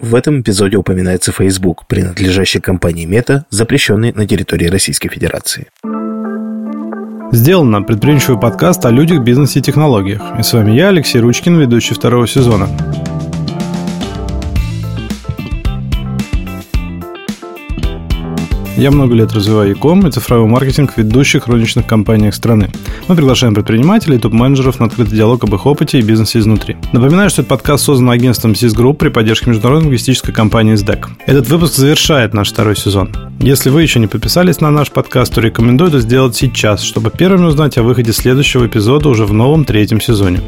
В этом эпизоде упоминается Facebook, принадлежащий компании Meta, запрещенный на территории Российской Федерации. Сделано предприимчивый подкаст о людях, бизнесе и технологиях. И с вами я, Алексей Ручкин, ведущий второго сезона. Я много лет развиваю e-com и цифровой маркетинг в ведущих розничных компаниях страны. Мы приглашаем предпринимателей и топ-менеджеров на открытый диалог об их опыте и бизнесе изнутри. Напоминаю, что этот подкаст создан агентством SIS Group при поддержке международной логистической компании SDEC. Этот выпуск завершает наш второй сезон. Если вы еще не подписались на наш подкаст, то рекомендую это сделать сейчас, чтобы первыми узнать о выходе следующего эпизода уже в новом третьем сезоне.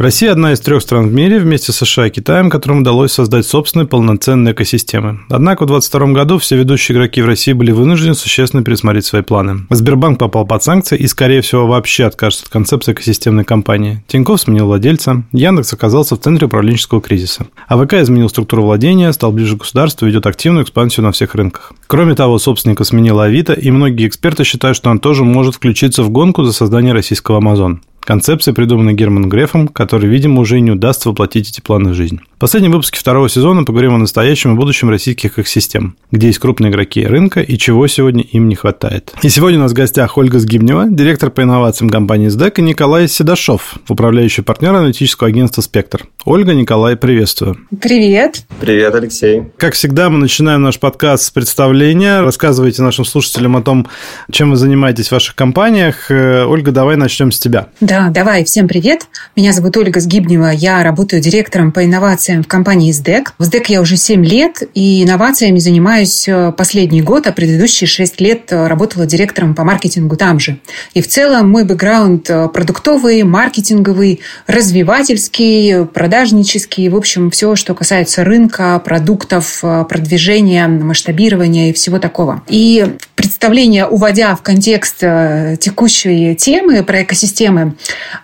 Россия одна из трех стран в мире вместе с США и Китаем, которым удалось создать собственные полноценные экосистемы. Однако в 2022 году все ведущие игроки в России были вынуждены существенно пересмотреть свои планы. Сбербанк попал под санкции и, скорее всего, вообще откажется от концепции экосистемной компании. Тинькофф сменил владельца, Яндекс оказался в центре управленческого кризиса. АВК изменил структуру владения, стал ближе к государству и ведет активную экспансию на всех рынках. Кроме того, собственника сменила Авито, и многие эксперты считают, что он тоже может включиться в гонку за создание российского Амазон. Концепция придумана Германом Грефом, который, видимо, уже и не удастся воплотить эти планы в жизнь. В последнем выпуске второго сезона поговорим о настоящем и будущем российских экосистем, где есть крупные игроки рынка и чего сегодня им не хватает. И сегодня у нас в гостях Ольга Сгибнева, директор по инновациям компании СДЭК, и Николай Седашов, управляющий партнер аналитического агентства «Спектр». Ольга, Николай, приветствую. Привет. Привет, Алексей. Как всегда, мы начинаем наш подкаст с представления. Рассказывайте нашим слушателям о том, чем вы занимаетесь в ваших компаниях. Э, Ольга, давай начнем с тебя. Да, давай, всем привет. Меня зовут Ольга Сгибнева, я работаю директором по инновациям в компании СДЭК. В СДЭК я уже 7 лет, и инновациями занимаюсь э, последний год, а предыдущие 6 лет э, работала директором по маркетингу там же. И в целом мой бэкграунд э, продуктовый, маркетинговый, развивательский, продажнический, в общем, все, что касается рынка, продуктов, продвижения, масштабирования и всего такого. И представление, уводя в контекст текущей темы про экосистемы,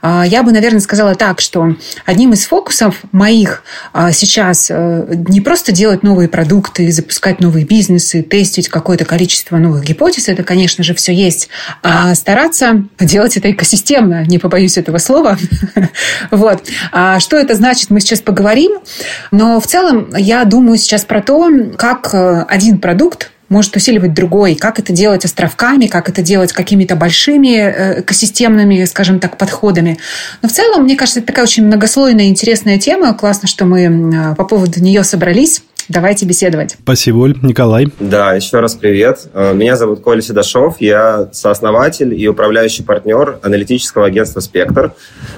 я бы, наверное, сказала так, что одним из фокусов моих а, сейчас э, не просто делать новые продукты, запускать новые бизнесы, тестить какое-то количество новых гипотез, это, конечно же, все есть, а стараться делать это экосистемно, не побоюсь этого слова. Вот. А что это значит, мы сейчас поговорим. Но в целом я думаю сейчас про то, как э, один продукт может усиливать другой, как это делать островками, как это делать какими-то большими э, экосистемными, скажем так, подходами. Но в целом, мне кажется, это такая очень многослойная, интересная тема. Классно, что мы по поводу нее собрались. Давайте беседовать. Спасибо, Оль. Николай. Да, еще раз привет. Э, меня зовут Коля Седашов. Я сооснователь и управляющий партнер аналитического агентства «Спектр».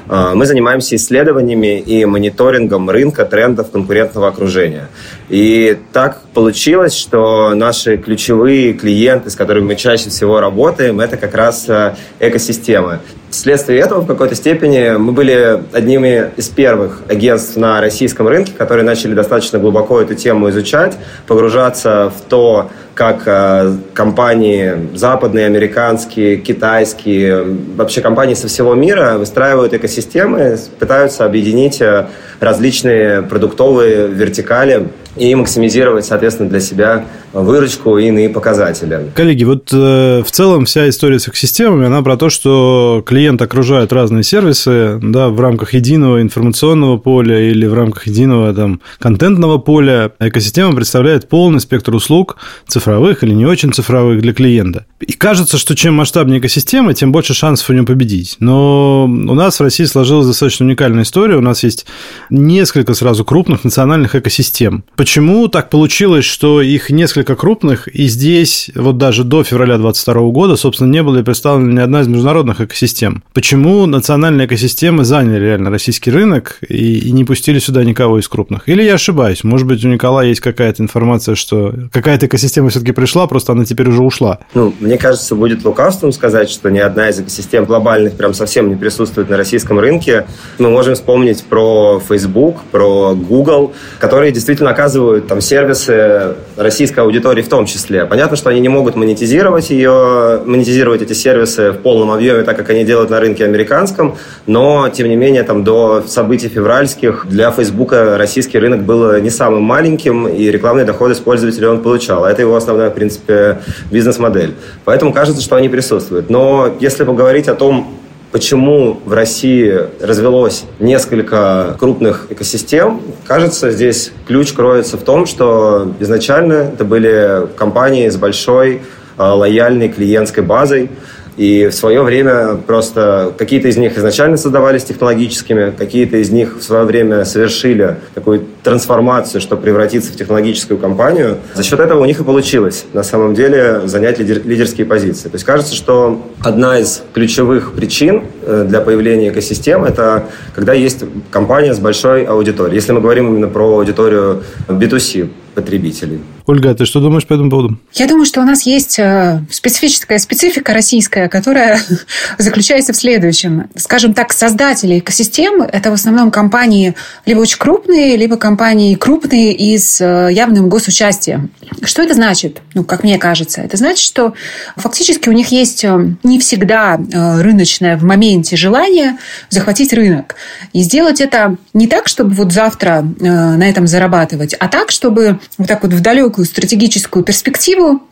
Э, мы занимаемся исследованиями и мониторингом рынка трендов конкурентного окружения. И так получилось, что наши ключевые клиенты, с которыми мы чаще всего работаем, это как раз э, экосистемы. Вследствие этого, в какой-то степени, мы были одними из первых агентств на российском рынке, которые начали достаточно глубоко эту тему изучать, погружаться в то, как э, компании западные, американские, китайские, вообще компании со всего мира выстраивают экосистемы, пытаются объединить э, различные продуктовые вертикали и максимизировать, соответственно, для себя выручку и иные показатели. Коллеги, вот э, в целом вся история с экосистемами, она про то, что клиент окружает разные сервисы да, в рамках единого информационного поля или в рамках единого там, контентного поля. Экосистема представляет полный спектр услуг, цифровых или не очень цифровых для клиента. И кажется, что чем масштабнее экосистема, тем больше шансов у нее победить. Но у нас в России сложилась достаточно уникальная история. У нас есть несколько сразу крупных национальных экосистем. Почему так получилось, что их несколько крупных, и здесь вот даже до февраля 2022 года, собственно, не была представлена ни одна из международных экосистем? Почему национальные экосистемы заняли реально российский рынок и, и не пустили сюда никого из крупных? Или я ошибаюсь? Может быть, у Николая есть какая-то информация, что какая-то экосистема все-таки пришла, просто она теперь уже ушла? Ну, мне кажется, будет лукавством сказать, что ни одна из экосистем глобальных прям совсем не присутствует на российском рынке. Мы можем вспомнить про Facebook, про Google, которые действительно оказывают там сервисы российской аудитории в том числе. Понятно, что они не могут монетизировать ее, монетизировать эти сервисы в полном объеме, так как они делают на рынке американском, но, тем не менее, там до событий февральских для Фейсбука российский рынок был не самым маленьким, и рекламный доход из пользователей он получал. Это его основная, в принципе, бизнес-модель. Поэтому кажется, что они присутствуют. Но если поговорить о том, почему в России развелось несколько крупных экосистем, кажется, здесь ключ кроется в том, что изначально это были компании с большой э, лояльной клиентской базой, и в свое время просто какие-то из них изначально создавались технологическими, какие-то из них в свое время совершили такую трансформацию, чтобы превратиться в технологическую компанию. За счет этого у них и получилось на самом деле занять лидер, лидерские позиции. То есть кажется, что одна из ключевых причин э, для появления экосистем – это когда есть компания с большой аудиторией. Если мы говорим именно про аудиторию B2C потребителей. Ольга, ты что думаешь по этому поводу? Я думаю, что у нас есть э, специфическая специфика российская, которая заключается в следующем. Скажем так, создатели экосистемы – это в основном компании либо очень крупные, либо компании крупные и с э, явным госучастием. Что это значит? Ну, как мне кажется, это значит, что фактически у них есть э, не всегда рыночное в моменте желание захватить рынок. И сделать это не так, чтобы вот завтра на этом зарабатывать, а так, чтобы вот так вот в далекую стратегическую перспективу,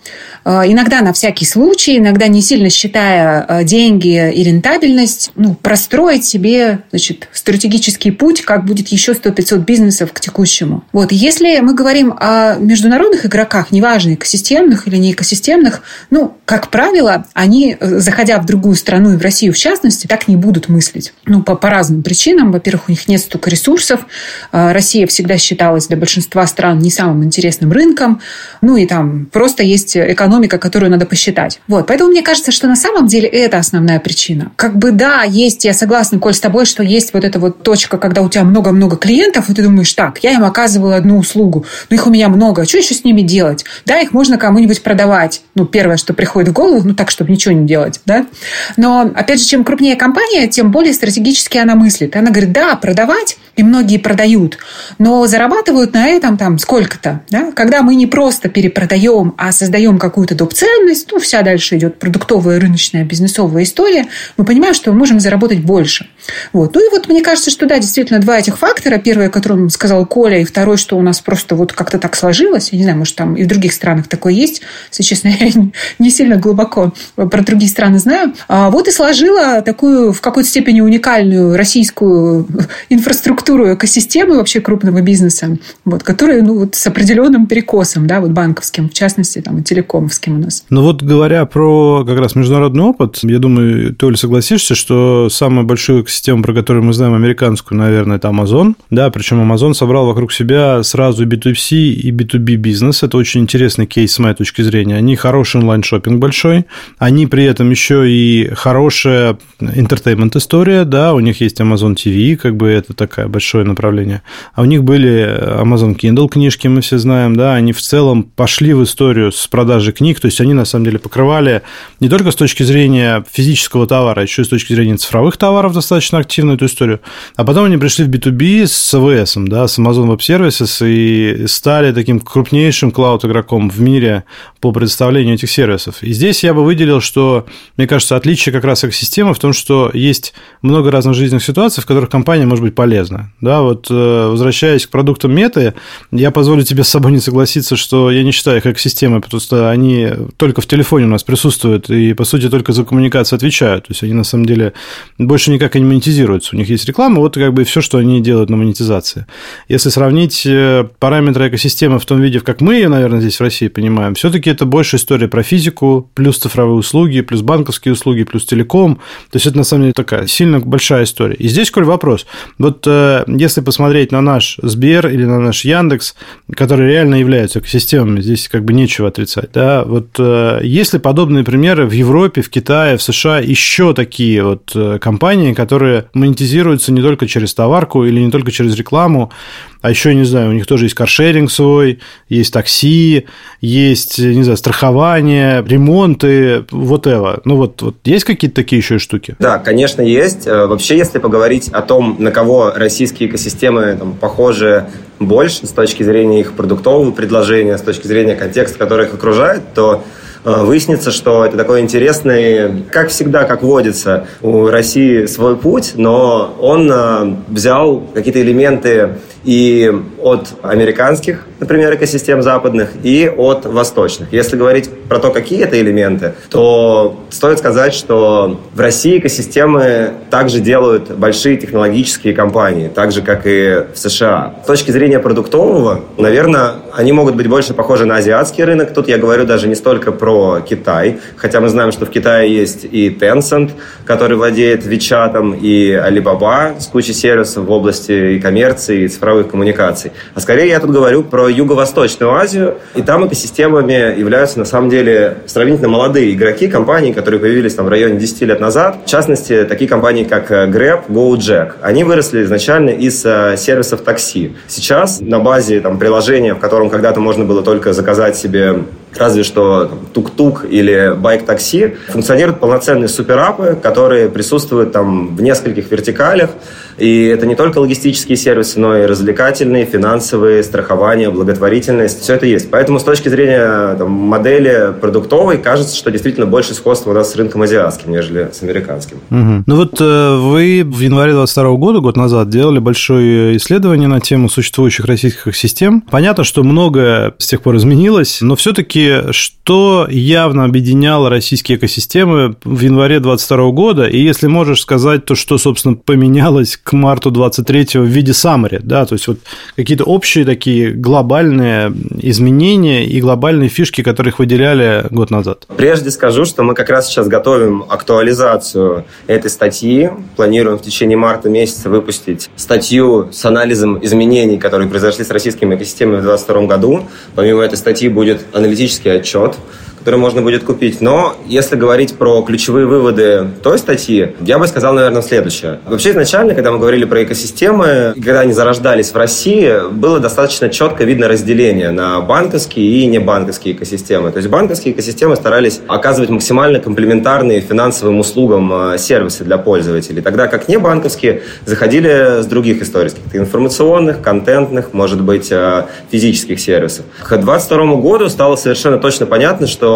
иногда на всякий случай, иногда не сильно считая э, деньги и рентабельность, ну, простроить себе значит, стратегический путь, как будет еще 100-500 бизнесов к текущему. Вот. Если мы говорим о международных игроках, неважно, экосистемных или не экосистемных, ну, как правило, они, э, заходя в другую страну и в Россию в частности, так не будут мыслить. Ну, по, по разным причинам. Во-первых, у них нет столько ресурсов. Россия всегда считалась для большинства стран не самым интересным рынком. Ну и там просто есть экономика, которую надо посчитать. Вот. Поэтому мне кажется, что на самом деле это основная причина. Как бы да, есть, я согласна, Коль, с тобой, что есть вот эта вот точка, когда у тебя много-много клиентов, и ты думаешь, так, я им оказываю одну услугу, но их у меня много, а что еще с ними делать? Да, их можно кому-нибудь продавать. Ну, первое, что приходит в голову, ну так, чтобы ничего не делать, да? Но, опять же, чем крупнее компания, тем более стратегически она мыслит. Она говорит, да, продавать, и многие продают, но зарабатывают на этом там сколько-то, да? Когда мы не просто перепродаем, а создаем какую-то доп. ценность, ну, вся дальше идет продуктовая, рыночная, бизнесовая история, мы понимаем, что мы можем заработать больше. Вот. Ну и вот мне кажется, что да, действительно, два этих фактора. Первый, о котором сказал Коля, и второй, что у нас просто вот как-то так сложилось. Я не знаю, может, там и в других странах такое есть. Если честно, я не сильно глубоко про другие страны знаю. А вот и сложила такую в какой-то степени уникальную российскую инфраструктуру экосистемы вообще крупного бизнеса, вот, которая ну, вот с определенным перекосом да, вот банковским, в частности, там, и телекомовским у нас. Ну вот говоря про как раз международный опыт, я думаю, ты, Оля, согласишься, что самую большую экосистему, про которую мы знаем, американскую, наверное, это Amazon, да, причем Amazon собрал вокруг себя сразу B2C и B2B бизнес, это очень интересный кейс с моей точки зрения, они хороший онлайн-шоппинг большой, они при этом еще и хорошая entertainment история, да, у них есть Amazon TV, как бы это такое большое направление, а у них были Amazon Kindle книжки, мы все знаем, да, они в целом пошли в историю с продажей книг, то есть они на самом деле покрывали не только с точки зрения физического товара, еще и с точки зрения цифровых товаров достаточно активно эту историю. А потом они пришли в B2B с AWS, да, с Amazon Web Services и стали таким крупнейшим клауд-игроком в мире по предоставлению этих сервисов. И здесь я бы выделил, что, мне кажется, отличие как раз экосистемы в том, что есть много разных жизненных ситуаций, в которых компания может быть полезна. Да, вот э, возвращаясь к продуктам меты, я позволю тебе с собой не согласиться, что я не считаю их экосистемой, потому что они только в телефоне у нас присутствуют и, по сути, только за коммуникацию отвечают. То есть они, на самом деле, больше никак и не монетизируются. У них есть реклама, вот как бы все, что они делают на монетизации. Если сравнить э, параметры экосистемы в том виде, как мы ее, наверное, здесь в России понимаем, все-таки это больше история про физику, плюс цифровые услуги, плюс банковские услуги, плюс телеком. То есть это, на самом деле, такая сильно большая история. И здесь, Коль, вопрос. Вот э, если посмотреть на наш Сбер или на наш Яндекс, которые реально являются экосистемами, здесь как бы нечего отрицать. Да? Вот э, есть ли подобные примеры в Европе, в Китае, в США еще такие вот э, компании, которые монетизируются не только через товарку или не только через рекламу, а еще, не знаю, у них тоже есть каршеринг свой, есть такси, есть, не знаю, страхование, ремонты, вот это. Ну вот, вот есть какие-то такие еще штуки? Да, конечно, есть. Э, вообще, если поговорить о том, на кого российские экосистемы там, похожи больше с точки зрения их продуктового предложения, с точки зрения контекста, который их окружает, то э, выяснится, что это такой интересный, как всегда, как водится, у России свой путь, но он э, взял какие-то элементы и от американских, например, экосистем западных и от восточных. Если говорить про то, какие это элементы, то стоит сказать, что в России экосистемы также делают большие технологические компании, так же, как и в США. С точки зрения продуктового, наверное, они могут быть больше похожи на азиатский рынок. Тут я говорю даже не столько про Китай, хотя мы знаем, что в Китае есть и Tencent, который владеет WeChat, и Alibaba с кучей сервисов в области и коммерции, и цифровых коммуникаций. А скорее я тут говорю про Юго-Восточную Азию, и там экосистемами являются на самом деле сравнительно молодые игроки, компании, которые появились там в районе 10 лет назад. В частности, такие компании, как Grab, GoJack. Они выросли изначально из э, сервисов такси. Сейчас на базе там, приложения, в котором когда-то можно было только заказать себе разве что тук-тук или байк-такси, функционируют полноценные суперапы, которые присутствуют там в нескольких вертикалях. И это не только логистические сервисы, но и развлекательные, финансовые, страхование, благотворительность. Все это есть. Поэтому с точки зрения там, модели продуктовой кажется, что действительно больше сходства у нас с рынком азиатским, нежели с американским. Угу. Ну вот э, вы в январе 22 года, год назад, делали большое исследование на тему существующих российских систем. Понятно, что многое с тех пор изменилось, но все-таки что явно объединяло российские экосистемы в январе 2022 года? И если можешь сказать, то что, собственно, поменялось к марту 2023 в виде summary, да, то есть вот какие-то общие такие глобальные изменения и глобальные фишки, которых выделяли год назад? Прежде скажу, что мы как раз сейчас готовим актуализацию этой статьи. Планируем в течение марта месяца выпустить статью с анализом изменений, которые произошли с российскими экосистемами в 2022 году. Помимо этой статьи будет аналитический отчет, который можно будет купить. Но если говорить про ключевые выводы той статьи, я бы сказал, наверное, следующее. Вообще изначально, когда мы говорили про экосистемы, когда они зарождались в России, было достаточно четко видно разделение на банковские и небанковские экосистемы. То есть банковские экосистемы старались оказывать максимально комплементарные финансовым услугам э, сервисы для пользователей, тогда как небанковские заходили с других историй, каких-то информационных, контентных, может быть, э, физических сервисов. К 2022 году стало совершенно точно понятно, что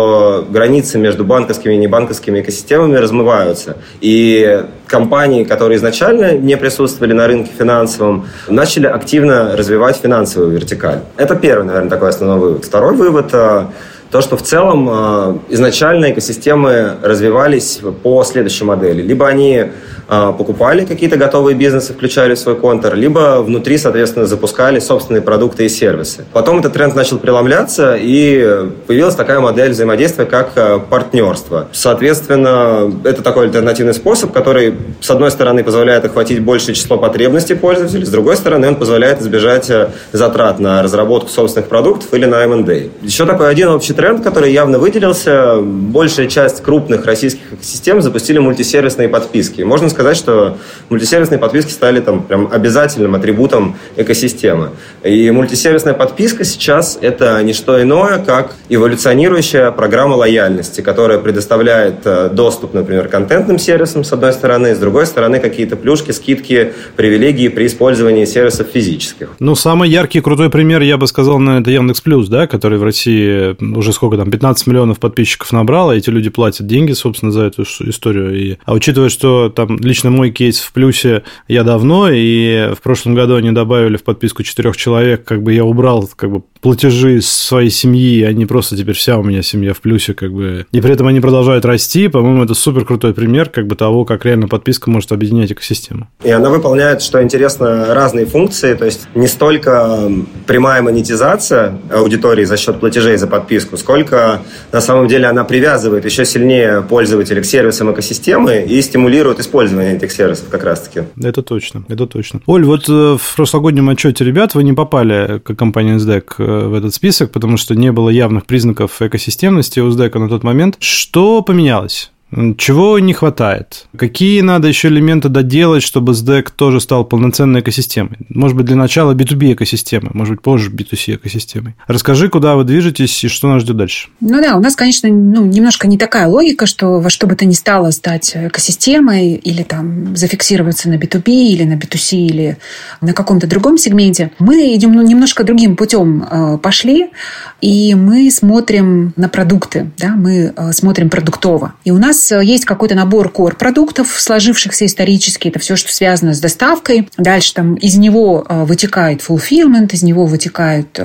границы между банковскими и небанковскими экосистемами размываются. И компании, которые изначально не присутствовали на рынке финансовом, начали активно развивать финансовую вертикаль. Это первый, наверное, такой основной вывод. Второй вывод э, то, что в целом э, изначально экосистемы развивались по следующей модели. Либо они покупали какие-то готовые бизнесы, включали в свой контур, либо внутри, соответственно, запускали собственные продукты и сервисы. Потом этот тренд начал преломляться, и появилась такая модель взаимодействия, как э, партнерство. Соответственно, это такой альтернативный способ, который, с одной стороны, позволяет охватить большее число потребностей пользователей, с другой стороны, он позволяет избежать затрат на разработку собственных продуктов или на M&A. Еще такой один общий тренд, который явно выделился. Большая часть крупных российских систем запустили мультисервисные подписки. Можно сказать, что мультисервисные подписки стали там прям обязательным атрибутом экосистемы. И мультисервисная подписка сейчас это не что иное, как эволюционирующая программа лояльности, которая предоставляет э, доступ, например, контентным сервисам, с одной стороны, с другой стороны, какие-то плюшки, скидки, привилегии при использовании сервисов физических. Ну, самый яркий крутой пример, я бы сказал, наверное, это Яндекс Плюс, да, который в России уже сколько там, 15 миллионов подписчиков набрало, эти люди платят деньги, собственно, за эту историю. И, а учитывая, что там лично мой кейс в плюсе я давно, и в прошлом году они добавили в подписку четырех человек, как бы я убрал как бы платежи своей семьи, они просто теперь вся у меня семья в плюсе, как бы. И при этом они продолжают расти. По-моему, это супер крутой пример как бы того, как реально подписка может объединять экосистему. И она выполняет, что интересно, разные функции. То есть не столько прямая монетизация аудитории за счет платежей за подписку, сколько на самом деле она привязывает еще сильнее пользователей к сервисам экосистемы и стимулирует использование этих сервисов как раз-таки. Это точно, это точно. Оль, вот э, в прошлогоднем отчете ребят вы не попали, как компания SDEC, э, в этот список, потому что не было явных признаков экосистемности у SDEC на тот момент. Что поменялось? Чего не хватает? Какие надо еще элементы доделать, чтобы SDEC тоже стал полноценной экосистемой? Может быть, для начала B2B экосистемы, может быть, позже B2C экосистемой. Расскажи, куда вы движетесь и что нас ждет дальше. Ну да, у нас, конечно, ну, немножко не такая логика, что во что бы то ни стало стать экосистемой или там зафиксироваться на B2B или на B2C или на каком-то другом сегменте. Мы идем ну, немножко другим путем э, пошли, и мы смотрим на продукты, да, мы э, смотрим продуктово. И у нас нас есть какой-то набор core продуктов, сложившихся исторически. Это все, что связано с доставкой. Дальше там из него вытекает fulfillment, из него вытекают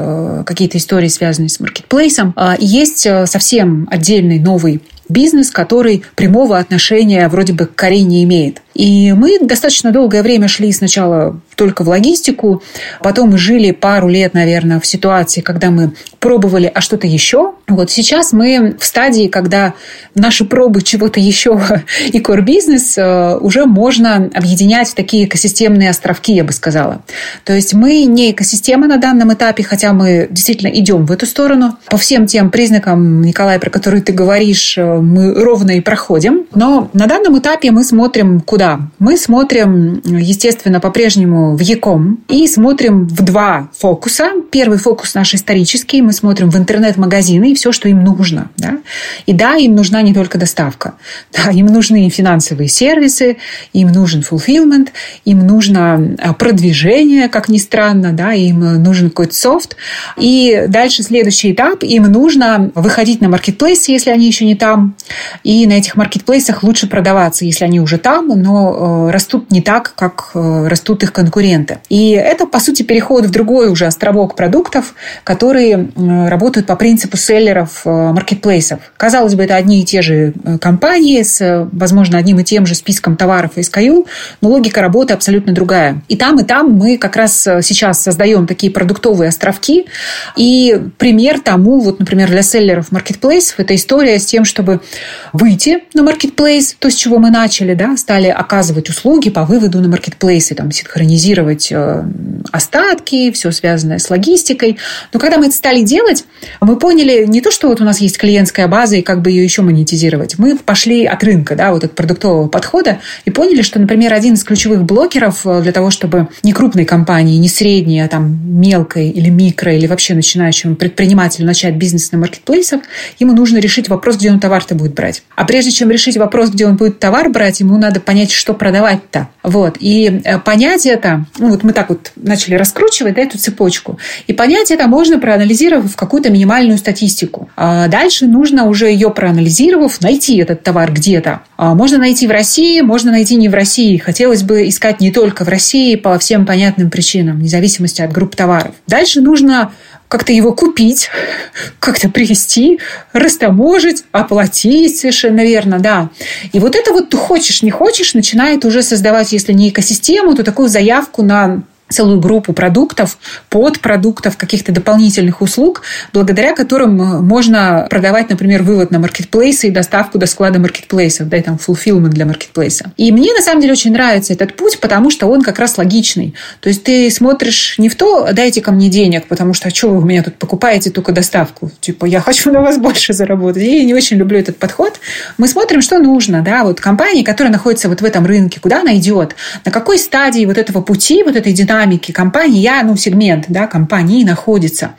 какие-то истории, связанные с маркетплейсом. И есть совсем отдельный новый бизнес, который прямого отношения вроде бы к Корее не имеет. И мы достаточно долгое время шли сначала только в логистику, потом мы жили пару лет, наверное, в ситуации, когда мы пробовали, а что-то еще. Вот сейчас мы в стадии, когда наши пробы чего-то еще и core бизнес э, уже можно объединять в такие экосистемные островки, я бы сказала. То есть мы не экосистема на данном этапе, хотя мы действительно идем в эту сторону. По всем тем признакам, Николай, про которые ты говоришь, э, мы ровно и проходим. Но на данном этапе мы смотрим куда? Мы смотрим, естественно, по-прежнему в Яком и смотрим в два фокуса. Первый фокус наш исторический. Мы смотрим в интернет-магазины и все, что им нужно. Да? И да, им нужна не только доставка. Да, им нужны финансовые сервисы, им нужен fulfillment, им нужно а, продвижение, как ни странно, да, им нужен какой-то софт. И дальше следующий этап. Им нужно выходить на маркетплейсы, если они еще не там, и на этих маркетплейсах лучше продаваться, если они уже там, но э, растут не так, как э, растут их конкуренты. И это, по сути, переход в другой уже островок продуктов, которые э, работают по принципу селлеров маркетплейсов. Казалось бы, это одни и те же компании с, возможно, одним и тем же списком товаров и SKU, но логика работы абсолютно другая. И там, и там мы как раз сейчас создаем такие продуктовые островки. И пример тому, вот, например, для селлеров маркетплейсов, это история с тем, чтобы выйти на маркетплейс, то, с чего мы начали, да, стали оказывать услуги по выводу на маркетплейсы, там, синхронизировать э, остатки, все связанное с логистикой. Но когда мы это стали делать, мы поняли не то, что вот у нас есть клиентская база и как бы ее еще монетизировать. Мы пошли от рынка, да, вот от продуктового подхода и поняли, что, например, один из ключевых блокеров э, для того, чтобы не крупной компании, не средней, а там мелкой или микро, или вообще начинающему предпринимателю начать бизнес на маркетплейсах, ему нужно решить вопрос, где он товар-то будет брать. А прежде чем решить вопрос, где он будет товар брать, ему надо понять, что продавать-то. Вот. И э, понять это, ну вот мы так вот начали раскручивать да, эту цепочку. И понять это можно, проанализировав какую-то минимальную статистику. А дальше нужно уже ее проанализировав, найти этот товар где-то. А можно найти в России, можно найти не в России. Хотелось бы искать не только в России по всем понятным причинам, вне зависимости от групп товаров. Дальше нужно как-то его купить, как-то привезти, растаможить, оплатить совершенно верно, да. И вот это вот ты хочешь, не хочешь, начинает уже создавать, если не экосистему, то такую заявку на целую группу продуктов, подпродуктов, каких-то дополнительных услуг, благодаря которым э, можно продавать, например, вывод на маркетплейсы и доставку до склада маркетплейсов, да, и там fulfillment для маркетплейса. И мне, на самом деле, очень нравится этот путь, потому что он как раз логичный. То есть ты смотришь не в то, дайте ко мне денег, потому что, а что вы у меня тут покупаете только доставку? Типа, я хочу на вас больше заработать. Я не очень люблю этот подход. Мы смотрим, что нужно, да, вот компания, которая находится вот в этом рынке, куда она идет, на какой стадии вот этого пути, вот этой динамики динамики компании, я, ну, сегмент да, компании находится.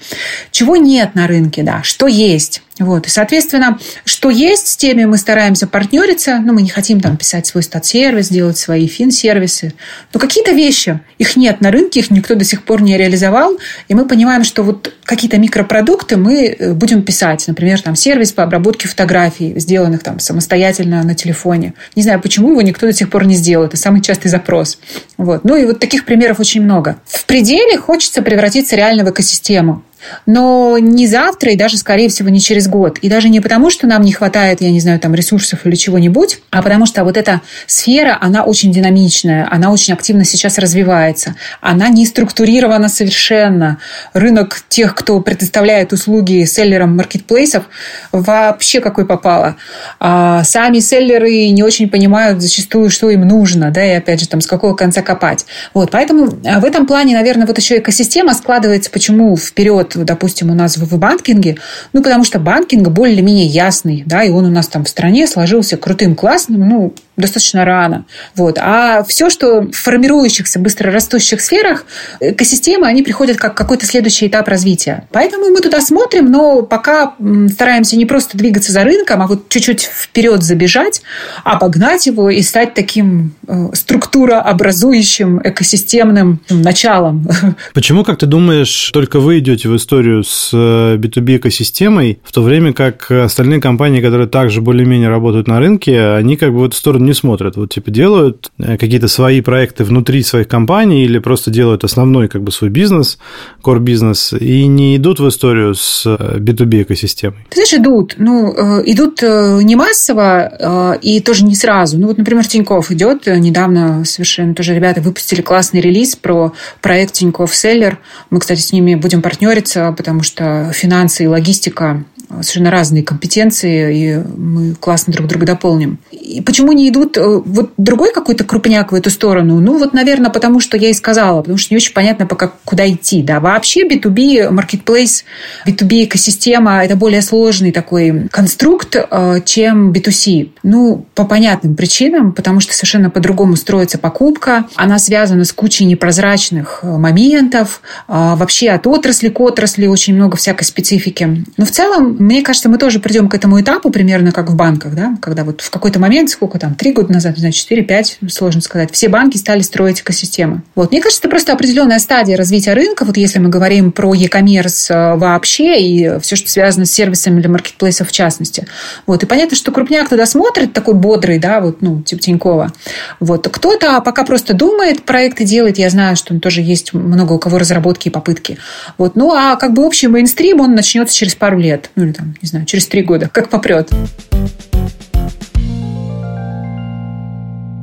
Чего нет на рынке, да, что есть. Вот. И, соответственно, что есть, с теми мы стараемся партнериться. Ну, мы не хотим там писать свой стат-сервис, делать свои фин-сервисы. Но какие-то вещи, их нет на рынке, их никто до сих пор не реализовал. И мы понимаем, что вот какие-то микропродукты мы э, будем писать. Например, там сервис по обработке фотографий, сделанных там самостоятельно на телефоне. Не знаю, почему его никто до сих пор не сделал. Это самый частый запрос. Вот. Ну и вот таких примеров очень много. В пределе хочется превратиться реально в экосистему. Но не завтра и даже, скорее всего, не через год. И даже не потому, что нам не хватает, я не знаю, там ресурсов или чего-нибудь, а потому что вот эта сфера, она очень динамичная, она очень активно сейчас развивается. Она не структурирована совершенно. Рынок тех, кто предоставляет услуги селлерам маркетплейсов, вообще какой попало. А сами селлеры не очень понимают зачастую, что им нужно, да, и опять же, там, с какого конца копать. Вот, поэтому в этом плане, наверное, вот еще экосистема складывается, почему вперед допустим, у нас в банкинге, ну, потому что банкинг более-менее ясный, да, и он у нас там в стране сложился крутым, классным, ну, достаточно рано. Вот. А все, что в формирующихся, быстро растущих сферах, экосистемы, они приходят как какой-то следующий этап развития. Поэтому мы туда смотрим, но пока стараемся не просто двигаться за рынком, а вот чуть-чуть вперед забежать, обогнать его и стать таким структура образующим экосистемным началом. Почему, как ты думаешь, только вы идете в историю с B2B э, экосистемой, в то время как остальные компании, которые также более-менее работают на рынке, они как бы в эту сторону не смотрят? Вот типа делают э, какие-то свои проекты внутри своих компаний или просто делают основной как бы свой бизнес, core бизнес и не идут в историю с B2B экосистемой? Ты знаешь, идут. Ну, идут не массово и тоже не сразу. Ну, вот, например, Тиньков идет недавно совершенно тоже ребята выпустили классный релиз про проект Тинькофф Селлер. Мы, кстати, с ними будем партнериться, потому что финансы и логистика совершенно разные компетенции, и мы классно друг друга дополним. И почему не идут э, вот другой какой-то крупняк в эту сторону? Ну, вот, наверное, потому что я и сказала, потому что не очень понятно, пока куда идти. Да, вообще B2B, marketplace, B2B экосистема – это более сложный такой конструкт, э, чем B2C. Ну, по понятным причинам, потому что совершенно по-другому строится покупка. Она связана с кучей непрозрачных э, моментов. Вообще от отрасли к отрасли очень много всякой специфики. Но в целом мне кажется, мы тоже придем к этому этапу примерно как в банках, да, когда вот в какой-то момент, сколько там, три года назад, не знаю, четыре, пять, сложно сказать, все банки стали строить экосистемы. Вот. Мне кажется, это просто определенная стадия развития рынка, вот если мы говорим про e-commerce э, вообще и все, что связано с сервисами для маркетплейсов в частности. Вот. И понятно, что крупняк туда смотрит, такой бодрый, да, вот, ну, типа Тинькова. Вот. Кто-то пока просто думает, проекты делает. Я знаю, что тоже есть много у кого разработки и попытки. Вот. Ну, а как бы общий мейнстрим, он начнется через пару лет. Ну, или там, не знаю, через три года, как попрет.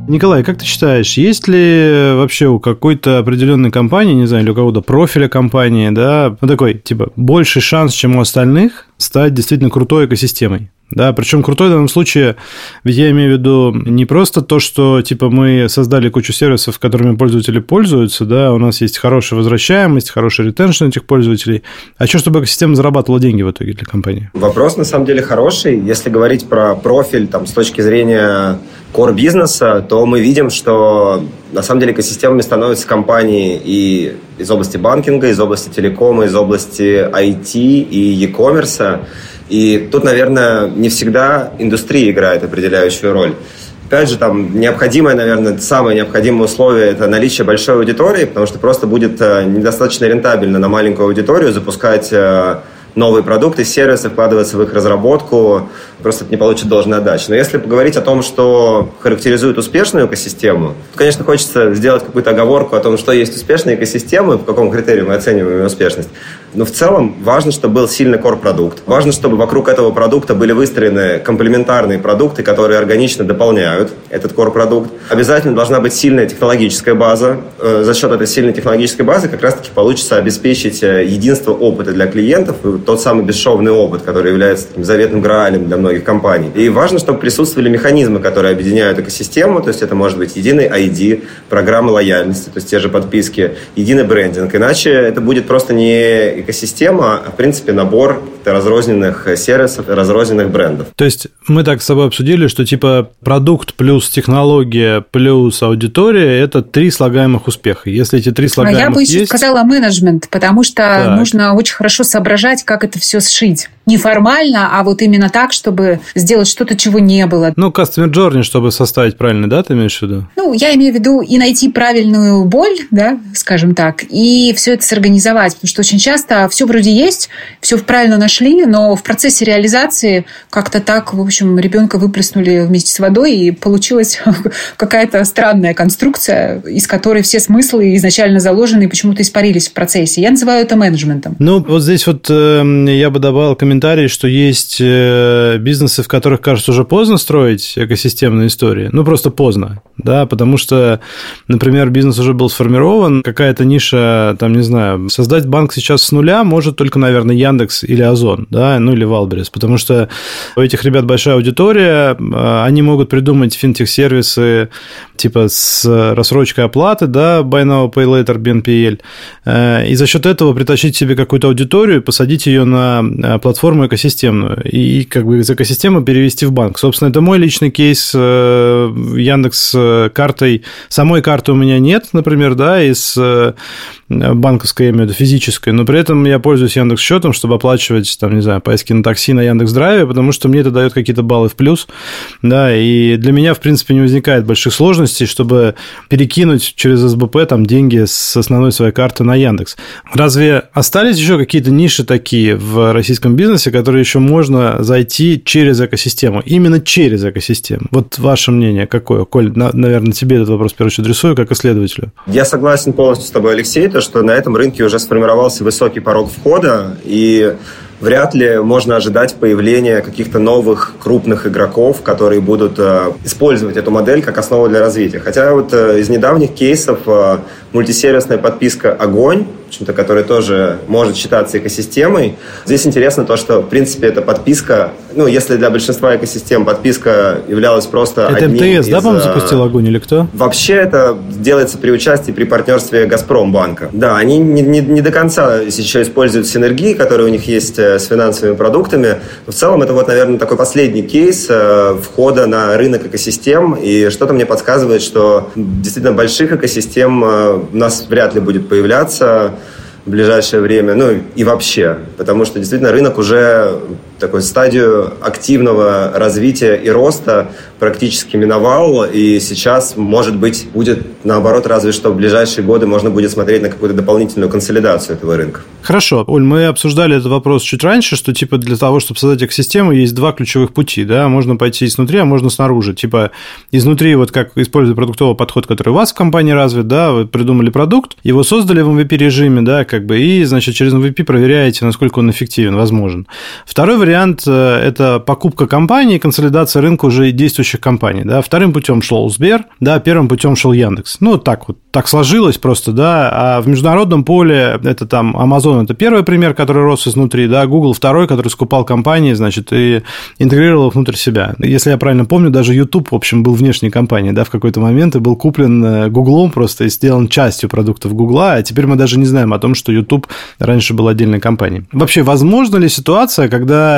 Николай, как ты считаешь, есть ли вообще у какой-то определенной компании, не знаю, или у кого-то профиля компании, да, ну такой, типа, больший шанс, чем у остальных, стать действительно крутой экосистемой? Да, причем крутой в данном случае, ведь я имею в виду не просто то, что типа мы создали кучу сервисов, которыми пользователи пользуются, да, у нас есть хорошая возвращаемость, хороший ретеншн этих пользователей, а что, чтобы экосистема зарабатывала деньги в итоге для компании? Вопрос на самом деле хороший. Если говорить про профиль там, с точки зрения core бизнеса, то мы видим, что на самом деле экосистемами становятся компании и из области банкинга, из области телекома, из области IT и e-commerce. И тут, наверное, не всегда индустрия играет определяющую роль. Опять же, там необходимое, наверное, самое необходимое условие – это наличие большой аудитории, потому что просто будет э, недостаточно рентабельно на маленькую аудиторию запускать э, новые продукты, сервисы, вкладываться в их разработку, просто не получит должной отдачи. Но если поговорить о том, что характеризует успешную экосистему, то, конечно, хочется сделать какую-то оговорку о том, что есть успешная экосистема, по какому критерию мы оцениваем успешность. Но в целом важно, чтобы был сильный core-продукт. Важно, чтобы вокруг этого продукта были выстроены комплементарные продукты, которые органично дополняют этот core-продукт. Обязательно должна быть сильная технологическая база. Э, за счет этой сильной технологической базы как раз-таки получится обеспечить э, единство опыта для клиентов тот самый бесшовный опыт, который является таким заветным граалем для многих компаний. И важно, чтобы присутствовали механизмы, которые объединяют экосистему, то есть это может быть единый ID, программа лояльности, то есть те же подписки, единый брендинг. Иначе это будет просто не экосистема, а в принципе набор разрозненных сервисов и разрозненных брендов. То есть мы так с тобой обсудили, что типа продукт плюс технология плюс аудитория – это три слагаемых успеха. Если эти три слагаемых А я бы еще есть... сказала менеджмент, потому что так. нужно очень хорошо соображать, как это все сшить. Не формально, а вот именно так, чтобы сделать что-то, чего не было. Ну, customer journey, чтобы составить правильно, да, ты имеешь в виду? Ну, я имею в виду и найти правильную боль, да, скажем так, и все это сорганизовать, потому что очень часто все вроде есть, все правильно нашли, но в процессе реализации как-то так, в общем, ребенка выплеснули вместе с водой, и получилась какая-то странная конструкция, из которой все смыслы изначально заложены и почему-то испарились в процессе. Я называю это менеджментом. Ну, вот здесь вот э, я бы добавил комментарий, что есть э, бизнесы, в которых, кажется, уже поздно строить экосистемные истории. Ну, просто поздно, да, потому что, например, бизнес уже был сформирован, какая-то ниша, там, не знаю, создать банк сейчас с нуля может только, наверное, Яндекс или Озон, да, ну или Wildberries, потому что у этих ребят большая аудитория, э, они могут придумать финтех-сервисы типа с рассрочкой оплаты, да, Buy Now, Pay Later, BNPL, э, и за счет этого притащить себе какую-то аудиторию, посадить ее на э, платформу экосистемную и как бы из экосистемы перевести в банк. Собственно, это мой личный кейс Яндекс картой. Самой карты у меня нет, например, да, из банковской, я имею в виду физической, но при этом я пользуюсь Яндекс счетом, чтобы оплачивать, там, не знаю, поездки на такси на Яндекс Драйве, потому что мне это дает какие-то баллы в плюс, да, и для меня, в принципе, не возникает больших сложностей, чтобы перекинуть через СБП там деньги с основной своей карты на Яндекс. Разве остались еще какие-то ниши такие в российском бизнесе, которые еще можно зайти через экосистему, именно через экосистему? Вот ваше мнение какое? Коль, наверное, тебе этот вопрос, в первую очередь, адресую, как исследователю. Я согласен полностью с тобой, Алексей, то, что на этом рынке уже сформировался высокий порог входа, и вряд ли можно ожидать появления каких-то новых крупных игроков, которые будут э, использовать эту модель как основу для развития. Хотя вот э, из недавних кейсов э, мультисервисная подписка «Огонь», общем-то, которая тоже может считаться экосистемой. Здесь интересно то, что, в принципе, эта подписка, ну, если для большинства экосистем подписка являлась просто Это МТС, из, да, по-моему, запустил огонь или кто? Вообще это делается при участии, при партнерстве «Газпромбанка». Да, они не, не, не до конца еще используют синергии, которые у них есть с финансовыми продуктами. Но в целом это вот, наверное, такой последний кейс э, входа на рынок экосистем, и что-то мне подсказывает, что действительно больших экосистем э, у нас вряд ли будет появляться в ближайшее время, ну и вообще, потому что действительно рынок уже такую стадию активного развития и роста практически миновал, и сейчас, может быть, будет наоборот, разве что в ближайшие годы можно будет смотреть на какую-то дополнительную консолидацию этого рынка. Хорошо. Оль, мы обсуждали этот вопрос чуть раньше, что типа для того, чтобы создать экосистему, есть два ключевых пути, да, можно пойти изнутри, а можно снаружи. Типа изнутри, вот как используя продуктовый подход, который у вас в компании развит, да, вы придумали продукт, его создали в MVP режиме, да, как бы, и, значит, через MVP проверяете, насколько он эффективен, возможен. Второй вариант э, – это покупка компании, консолидация рынка уже действующих компаний. Да. Вторым путем шел Сбер, да, первым путем шел Яндекс. Ну, так вот, так сложилось просто, да. А в международном поле это там Amazon – это первый пример, который рос изнутри, да, Google – второй, который скупал компании, значит, и интегрировал их внутрь себя. Если я правильно помню, даже YouTube, в общем, был внешней компанией, да, в какой-то момент и был куплен Гуглом э, просто и сделан частью продуктов Гугла, а теперь мы даже не знаем о том, что YouTube раньше был отдельной компанией. Вообще, возможно ли ситуация, когда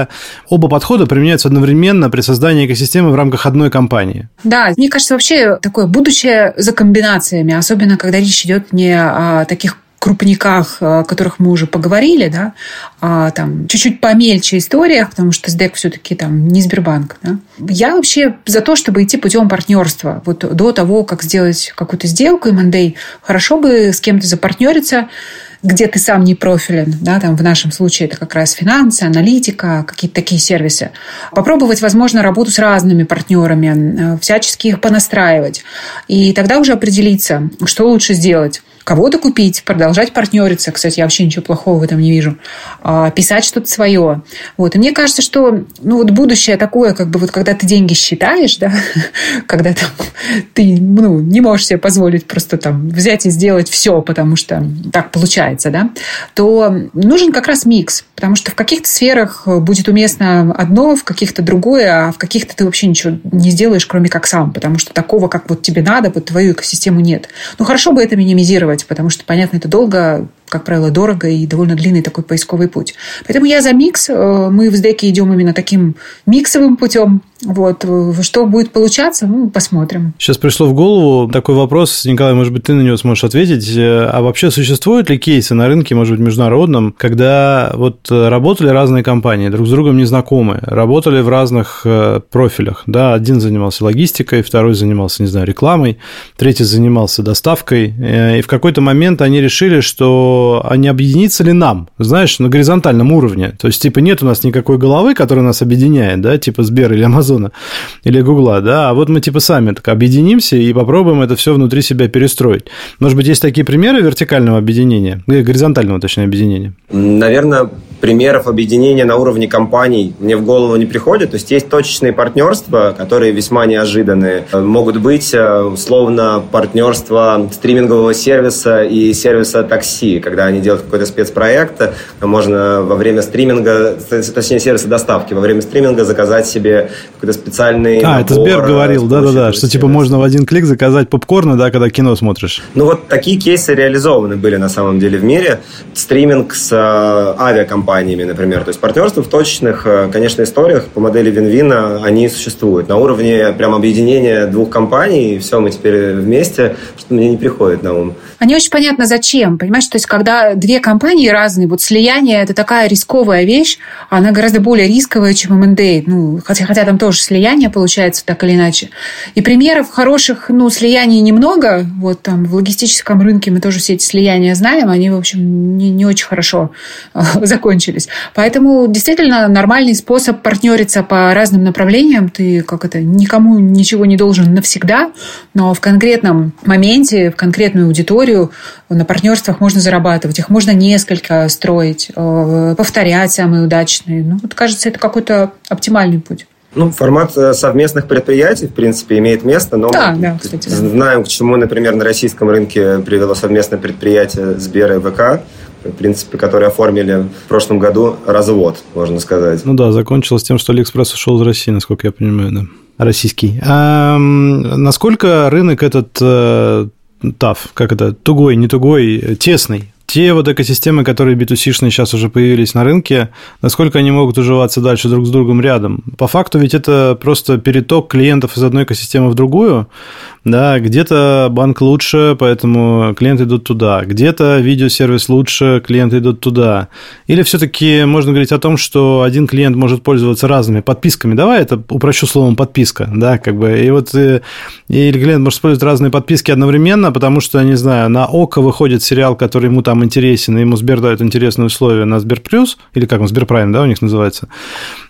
оба подхода применяются одновременно при создании экосистемы в рамках одной компании? Да, мне кажется, вообще такое будущее за комбинациями, особенно когда речь идет не о таких крупниках, о которых мы уже поговорили, да, а там чуть-чуть помельче историях, потому что СДЭК все-таки там не Сбербанк. Да. Я вообще за то, чтобы идти путем партнерства. Вот до того, как сделать какую-то сделку, M&A, хорошо бы с кем-то запартнериться, где ты сам не профилен, да, там в нашем случае это как раз финансы, аналитика, какие-то такие сервисы. Попробовать, возможно, работу с разными партнерами, э, всячески их понастраивать. И тогда уже определиться, что лучше сделать кого-то купить, продолжать партнериться. Кстати, я вообще ничего плохого в этом не вижу. А, писать что-то свое. Вот. И мне кажется, что ну, вот будущее такое, как бы вот когда ты деньги считаешь, да, когда там, ты ну, не можешь себе позволить просто там взять и сделать все, потому что так получается, да, то нужен как раз микс. Потому что в каких-то сферах будет уместно одно, в каких-то другое, а в каких-то ты вообще ничего не сделаешь, кроме как сам. Потому что такого, как вот тебе надо, вот твою экосистему нет. Ну, хорошо бы это минимизировать потому что, понятно, это долго, как правило, дорого и довольно длинный такой поисковый путь. Поэтому я за микс. Э, мы в СДЭКе идем именно таким миксовым путем. Вот. Что будет получаться, ну, посмотрим. Сейчас пришло в голову такой вопрос. Николай, может быть, ты на него сможешь ответить. Э, а вообще существуют ли кейсы на рынке, может быть, международном, когда вот э, работали разные компании, друг с другом незнакомые, работали в разных э, профилях, да, один занимался логистикой, второй занимался, не знаю, рекламой, третий занимался доставкой, и в какой-то момент они решили, что а не объединиться ли нам, знаешь, на горизонтальном уровне, то есть, типа, нет у нас никакой головы, которая нас объединяет, да, типа Сбер или Амазона или Гугла, да, а вот мы типа сами так объединимся и попробуем это все внутри себя перестроить. Может быть, есть такие примеры вертикального объединения, э, горизонтального, точнее, объединения? Наверное, примеров объединения на уровне компаний мне в голову не приходит. То есть есть точечные партнерства, которые весьма неожиданные. Могут быть, э, условно, партнерство стримингового сервиса и сервиса такси, когда они делают какой-то спецпроект, можно во время стриминга, точнее, сервиса доставки, во время стриминга заказать себе какой-то специальный А, это Сбер говорил, да-да-да, что типа можно в один клик заказать попкорн, да, когда кино смотришь. Ну вот такие кейсы реализованы были на самом деле в мире. Стриминг с э, авиакомпанией компаниями, например. То есть партнерство в точечных, э, конечно, историях по модели Винвина они существуют. На уровне прям объединения двух компаний, и все, мы теперь вместе, что мне не приходит на ум. Они очень понятно зачем, понимаешь? То есть, когда две компании разные, вот слияние – это такая рисковая вещь, она гораздо более рисковая, чем M&A. Ну, хотя, хотя там тоже слияние получается так или иначе. И примеров хороших, ну, слияний немного. Вот там в логистическом рынке мы тоже все эти слияния знаем, они, в общем, не, не очень хорошо э, закончились. Поэтому действительно нормальный способ партнериться по разным направлениям. Ты как это, никому ничего не должен навсегда, но в конкретном моменте, в конкретную аудиторию на партнерствах можно зарабатывать. Их можно несколько строить, э, повторять самые удачные. Ну, вот кажется, это какой-то оптимальный путь. Ну, формат э, совместных предприятий, в принципе, имеет место, но да, мы да, кстати, знаем, к чему, например, на российском рынке привело совместное предприятие Сбера и ВК, в принципе, которые оформили в прошлом году развод, можно сказать. Ну да, закончилось тем, что Алиэкспресс ушел из России, насколько я понимаю, да. Российский. А, насколько рынок этот э, тав, как это, тугой, не тугой, тесный? Те вот экосистемы, которые B2C-шные сейчас уже появились на рынке, насколько они могут уживаться дальше друг с другом рядом? По факту ведь это просто переток клиентов из одной экосистемы в другую, да, где-то банк лучше, поэтому клиенты идут туда, где-то видеосервис лучше, клиенты идут туда. Или все-таки можно говорить о том, что один клиент может пользоваться разными подписками. Давай это упрощу словом подписка, да, как бы. И вот э, или клиент может использовать разные подписки одновременно, потому что, не знаю, на ОКО выходит сериал, который ему там интересен, и ему Сбер дает интересные условия на Сбер Плюс, или как он, Сберпрайм, да, у них называется,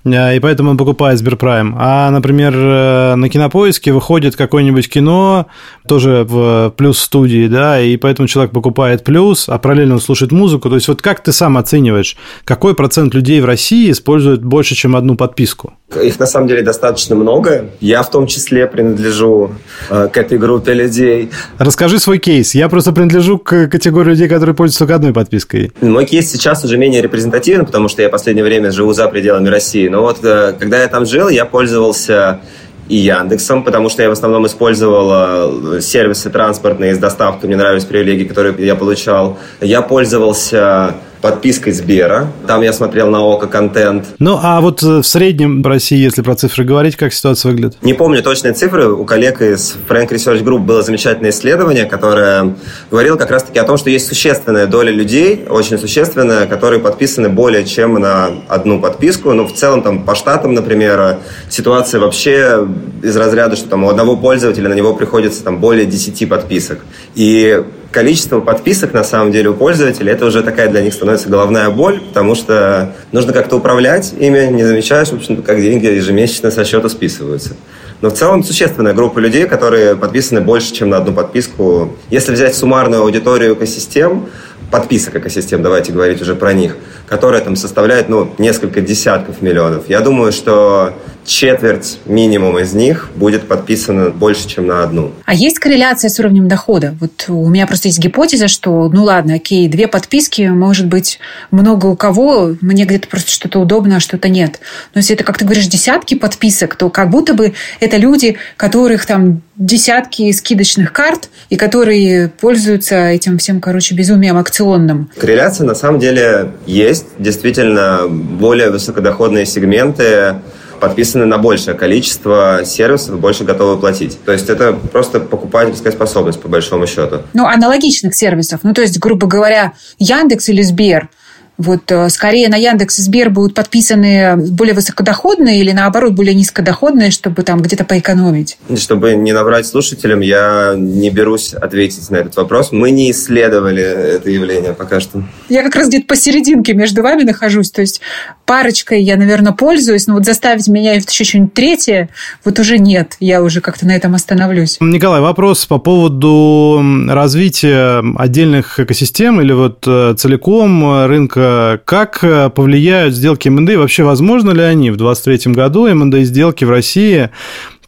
а, и поэтому он покупает Сберпрайм. А, например, э, на Кинопоиске выходит какое-нибудь кино, тоже в плюс студии, да, и поэтому человек покупает плюс, а параллельно он слушает музыку. То есть вот как ты сам оцениваешь, какой процент людей в России использует больше, чем одну подписку? Их на самом деле достаточно много. Я в том числе принадлежу э, к этой группе людей. Расскажи свой кейс. Я просто принадлежу к категории людей, которые пользуются одной подпиской. Мой кейс сейчас уже менее репрезентативен, потому что я последнее время живу за пределами России. Но вот э, когда я там жил, я пользовался и Яндексом, потому что я в основном использовал э, сервисы транспортные с доставкой, мне нравились привилегии, которые я получал. Я пользовался подпиской Сбера. Там я смотрел на ОКО контент. Ну, а вот э, в среднем в России, если про цифры говорить, как ситуация выглядит? Не помню точные цифры. У коллег из Frank Research Group было замечательное исследование, которое говорило как раз-таки о том, что есть существенная доля людей, очень существенная, которые подписаны более чем на одну подписку. Ну, в целом, там, по штатам, например, ситуация вообще из разряда, что там у одного пользователя на него приходится там более 10 подписок. И количество подписок, на самом деле, у пользователей, это уже такая для них становится головная боль, потому что нужно как-то управлять ими, не замечаешь, в общем как деньги ежемесячно со счета списываются. Но в целом существенная группа людей, которые подписаны больше, чем на одну подписку. Если взять суммарную аудиторию экосистем, подписок экосистем, давайте говорить уже про них, которая там составляет ну, несколько десятков миллионов. Я думаю, что четверть минимум из них будет подписано больше, чем на одну. А есть корреляция с уровнем дохода? Вот у меня просто есть гипотеза, что, ну ладно, окей, две подписки, может быть, много у кого, мне где-то просто что-то удобно, а что-то нет. Но если это, как ты говоришь, десятки подписок, то как будто бы это люди, которых там десятки скидочных карт и которые пользуются этим всем, короче, безумием акционным. Корреляция на самом деле есть. Действительно, более высокодоходные сегменты подписаны на большее количество сервисов, больше готовы платить. То есть это просто покупательская способность, по большому счету. Ну, аналогичных сервисов. Ну, то есть, грубо говоря, Яндекс или Сбер – вот э, скорее на Яндекс и Сбер будут подписаны более высокодоходные или наоборот более низкодоходные, чтобы там где-то поэкономить? Чтобы не набрать слушателям, я не берусь ответить на этот вопрос. Мы не исследовали это явление пока что. Я как раз где-то посерединке между вами нахожусь. То есть парочкой я, наверное, пользуюсь, но вот заставить меня еще что-нибудь третье, вот уже нет. Я уже как-то на этом остановлюсь. Николай, вопрос по поводу развития отдельных экосистем или вот э, целиком рынка как э, повлияют сделки МНД, вообще возможно ли они в 2023 году МНД сделки в России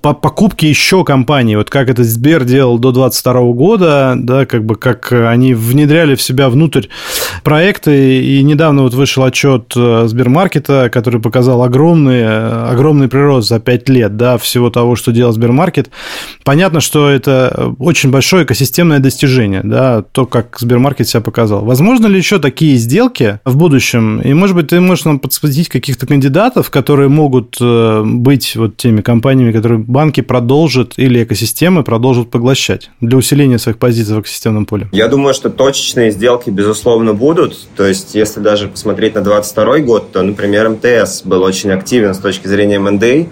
по покупке еще компаний, вот как это Сбер делал до 2022 года, да, как бы как они внедряли в себя внутрь проекты. И недавно вот вышел отчет э, Сбермаркета, который показал огромный, э, огромный прирост за 5 лет да, всего того, что делал Сбермаркет. Понятно, что это очень большое экосистемное достижение, да, то, как Сбермаркет себя показал. Возможно ли еще такие сделки в будущем? И, может быть, ты можешь нам подсветить каких-то кандидатов, которые могут э, быть вот теми компаниями, которые банки продолжат или экосистемы продолжат поглощать для усиления своих позиций в экосистемном поле? Я думаю, что точечные сделки, безусловно, будут. То есть, если даже посмотреть на 2022 год, то, например, МТС был очень активен с точки зрения МНД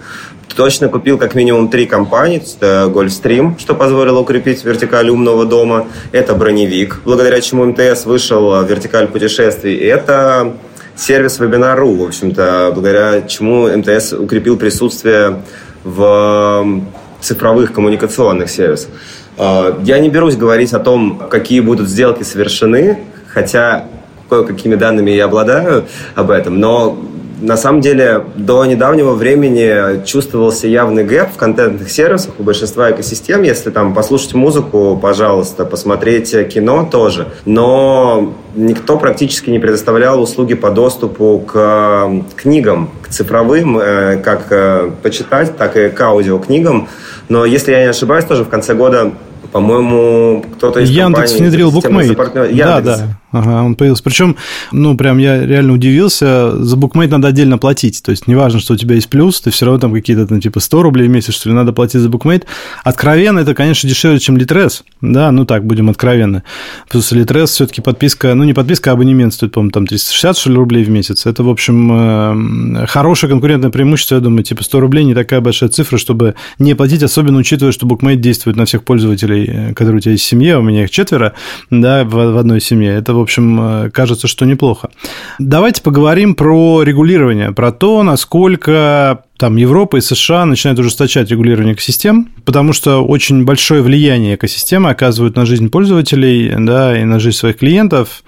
точно купил как минимум три компании. Это Гольфстрим, что позволило укрепить вертикаль умного дома. Это броневик, благодаря чему МТС вышел в вертикаль путешествий. Это сервис Webinar.ru, в общем-то, благодаря чему МТС укрепил присутствие в цифровых коммуникационных сервисах. А, я не берусь говорить о том, какие будут сделки совершены, хотя кое-какими данными я обладаю об этом, но на самом деле до недавнего времени чувствовался явный гэп в контентных сервисах у большинства экосистем. Если там послушать музыку, пожалуйста, посмотреть кино тоже. Но никто практически не предоставлял услуги по доступу к книгам, к цифровым, э, как э, почитать, так и к аудиокнигам. Но если я не ошибаюсь, тоже в конце года по-моему, кто-то из Яндекс компаний... внедрил букмейт. Да, да. Ага, он появился. Причем, ну, прям я реально удивился, за букмейт надо отдельно платить. То есть, неважно, что у тебя есть плюс, ты все равно там какие-то, там, типа, 100 рублей в месяц, что ли, надо платить за букмейт. Откровенно, это, конечно, дешевле, чем Литрес. Да, ну так, будем откровенны. Что Литрес все-таки подписка, ну, не подписка, а абонемент стоит, по-моему, там 360, что ли, рублей в месяц. Это, в общем, э, хорошее конкурентное преимущество, я думаю, типа 100 рублей не такая большая цифра, чтобы не платить, особенно учитывая, что букмейт действует на всех пользователей, э, которые у тебя есть в семье, у меня их четверо, да, в одной семье. Это, в общем, э, кажется, что неплохо. Давайте поговорим про регулирование, про то, насколько там Европа и США начинают ужесточать регулирование экосистем, потому что очень большое влияние экосистемы оказывают на жизнь пользователей да, и на жизнь своих клиентов.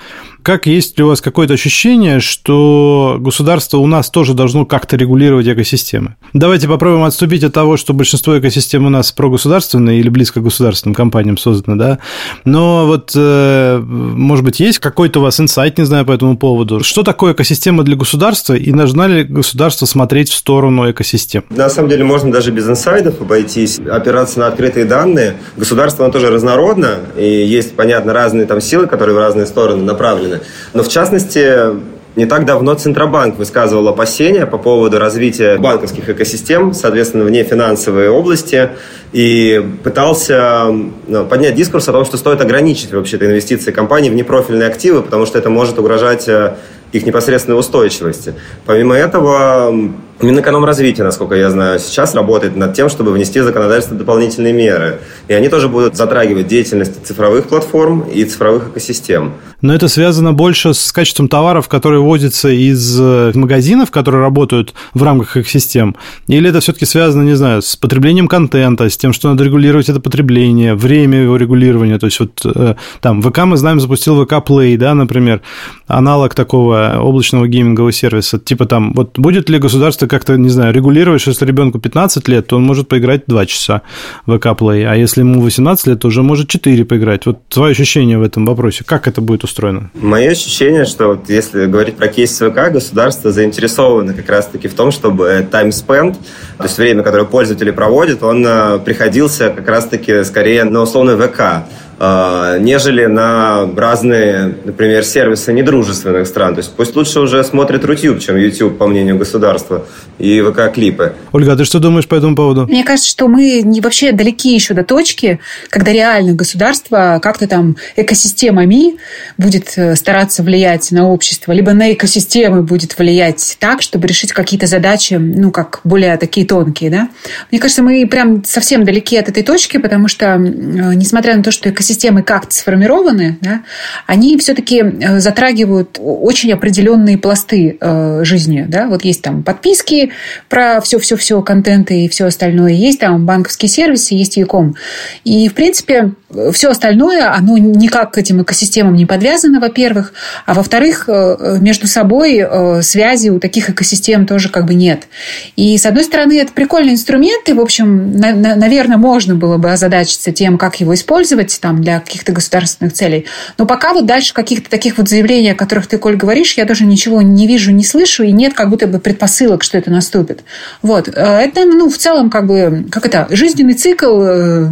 Как есть ли у вас какое-то ощущение, что государство у нас тоже должно как-то регулировать экосистемы? Давайте попробуем отступить от того, что большинство экосистем у нас прогосударственные или близко к государственным компаниям созданы, да? Но вот, э, может быть, есть какой-то у вас инсайт, не знаю, по этому поводу. Что такое экосистема для государства и должна ли государство смотреть в сторону экосистем? На самом деле можно даже без инсайдов обойтись, опираться на открытые данные. Государство, оно тоже разнородно, и есть, понятно, разные там силы, которые в разные стороны направлены. Но в частности, не так давно Центробанк высказывал опасения по поводу развития банковских экосистем, соответственно, вне финансовой области, и пытался ну, поднять дискурс о том, что стоит ограничить вообще-то инвестиции компаний в непрофильные активы, потому что это может угрожать э, их непосредственной устойчивости. Помимо этого, Минэкономразвитие, насколько я знаю, сейчас работает над тем, чтобы внести в законодательство дополнительные меры. И они тоже будут затрагивать деятельность цифровых платформ и цифровых экосистем. Но это связано больше с качеством товаров, которые вводятся из э, магазинов, которые работают в рамках их систем? Или это все-таки связано, не знаю, с потреблением контента, с тем, что надо регулировать это потребление, время его регулирования? То есть вот э, там ВК, мы знаем, запустил ВК Play, да, например, аналог такого облачного геймингового сервиса. Типа там, вот будет ли государство как-то, не знаю, регулировать, что если ребенку 15 лет, то он может поиграть 2 часа в ВК Play, а если ему 18 лет, то уже может 4 поиграть. Вот твое ощущение в этом вопросе, как это будет устроено? Мое ощущение, что вот если говорить про кейс ВК, государство заинтересовано как раз-таки в том, чтобы time spent, то есть время, которое пользователи проводят, он э, приходился как раз-таки скорее на условный ВК. А, нежели на разные, например, сервисы недружественных стран. То есть пусть лучше уже смотрит Рутюб, чем YouTube, по мнению государства, и ВК-клипы. Ольга, а ты что думаешь по этому поводу? Мне кажется, что мы не вообще далеки еще до точки, когда реально государство как-то там экосистемами будет э, стараться влиять на общество, либо на экосистемы будет влиять так, чтобы решить какие-то задачи, ну, как более такие тонкие, да. Мне кажется, мы прям совсем далеки от этой точки, потому что, э, несмотря на то, что экосистема системы как-то сформированы, да, они все-таки э, затрагивают очень определенные пласты э, жизни. Да? Вот есть там подписки про все-все-все, контенты и все остальное. Есть там банковские сервисы, есть Яком. И, в принципе, все остальное, оно никак к этим экосистемам не подвязано, во-первых. А во-вторых, э, между собой связи у таких экосистем тоже как бы нет. И, с одной стороны, это прикольный инструмент, и, в общем, наверное, можно было бы озадачиться тем, как его использовать, там, для каких-то государственных целей. Но пока вот дальше каких-то таких вот заявлений, о которых ты, Коль, говоришь, я даже ничего не вижу, не слышу, и нет как будто бы предпосылок, что это наступит. Вот. Э, это, ну, в целом, как бы, как это, жизненный цикл э,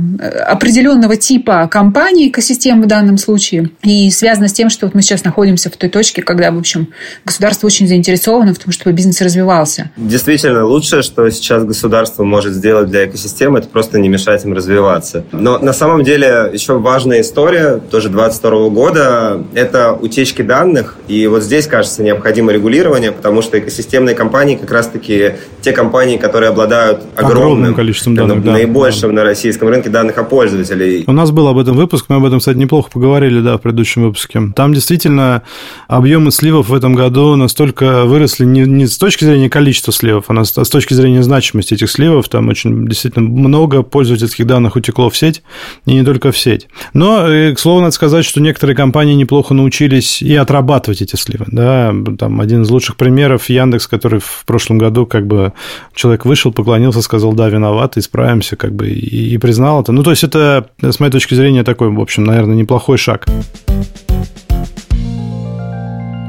определенного типа компании, экосистем в данном случае, и связано с тем, что вот мы сейчас находимся в той точке, когда, в общем, государство очень заинтересовано в том, чтобы бизнес развивался. Действительно, лучшее, что сейчас государство может сделать для экосистемы, это просто не мешать им развиваться. Но на самом деле еще важная история, тоже 22 года, это утечки данных. И вот здесь, кажется, необходимо регулирование, потому что экосистемные компании как раз-таки те компании, которые обладают огромным, огромным количеством данных, да, наибольшим да. на российском рынке данных о пользователей. У нас был об этом выпуск, мы об этом, кстати, неплохо поговорили, да, в предыдущем выпуске. Там действительно объемы сливов в этом году настолько выросли не, не с точки зрения количества сливов, а с точки зрения значимости этих сливов. Там очень действительно много пользовательских данных утекло в сеть, и не только в сеть. Но, э, к слову, надо сказать, что некоторые компании неплохо научились и отрабатывать эти сливы. Да, там один из лучших примеров Яндекс, который в прошлом году как бы человек вышел, поклонился, сказал, да, виноват, исправимся, как бы, и, и признал это. Ну, то есть это, с моей точки зрения, такой, в общем, наверное, неплохой шаг.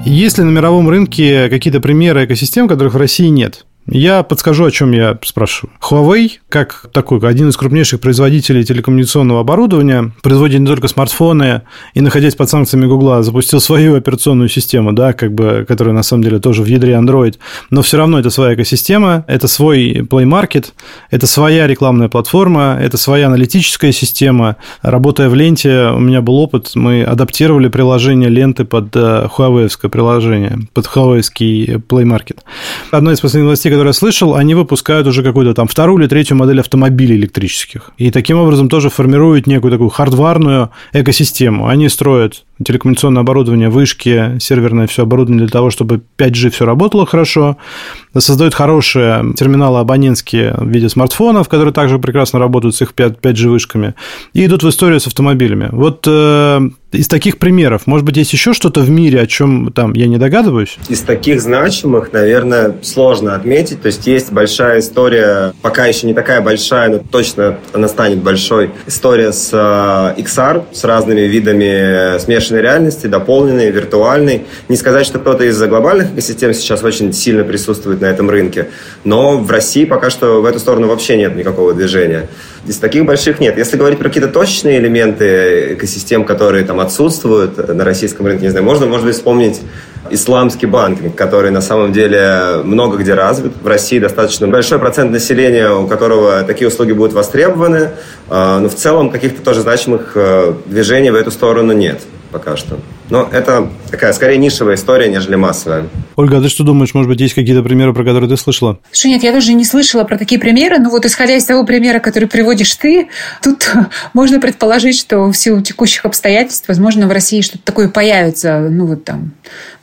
Есть ли на мировом рынке какие-то примеры экосистем, которых в России нет? Я подскажу, о чем я спрошу. Huawei, как такой один из крупнейших производителей телекоммуникационного оборудования, производит не только смартфоны и, находясь под санкциями Гугла, запустил свою операционную систему, да, как бы, которая на самом деле тоже в ядре Android, но все равно это своя экосистема, это свой Play Market, это своя рекламная платформа, это своя аналитическая система. Работая в ленте, у меня был опыт, мы адаптировали приложение ленты под э, Huawei приложение, под Huawei Play Market. Одна из последних новостей, которые я слышал, они выпускают уже какую-то там вторую или третью модель автомобилей электрических. И таким образом тоже формируют некую такую хардварную экосистему. Они строят телекоммуникационное оборудование, вышки, серверное все оборудование для того, чтобы 5G все работало хорошо, создают хорошие терминалы абонентские в виде смартфонов, которые также прекрасно работают с их 5G вышками, и идут в историю с автомобилями. Вот э, из таких примеров, может быть, есть еще что-то в мире, о чем там я не догадываюсь? Из таких значимых, наверное, сложно отметить. То есть есть большая история, пока еще не такая большая, но точно она станет большой. История с э, XR, с разными видами смешанной реальности, дополненной, виртуальной. Не сказать, что кто-то из глобальных экосистем сейчас очень сильно присутствует на этом рынке, но в России пока что в эту сторону вообще нет никакого движения. Из таких больших нет. Если говорить про какие-то точечные элементы экосистем, которые там отсутствуют на российском рынке, не знаю, можно, может быть, вспомнить исламский банкинг, который на самом деле много где развит. В России достаточно большой процент населения, у которого такие услуги будут востребованы, а, но в целом каких-то тоже значимых э, движений в эту сторону нет пока что. Но это такая, скорее, нишевая история, нежели массовая. Ольга, а ты что думаешь, может быть, есть какие-то примеры, про которые ты слышала? Слушай, нет, я тоже не слышала про такие примеры, но вот исходя из того примера, который приводишь ты, тут можно предположить, что в силу текущих обстоятельств, возможно, в России что-то такое появится. Ну, вот там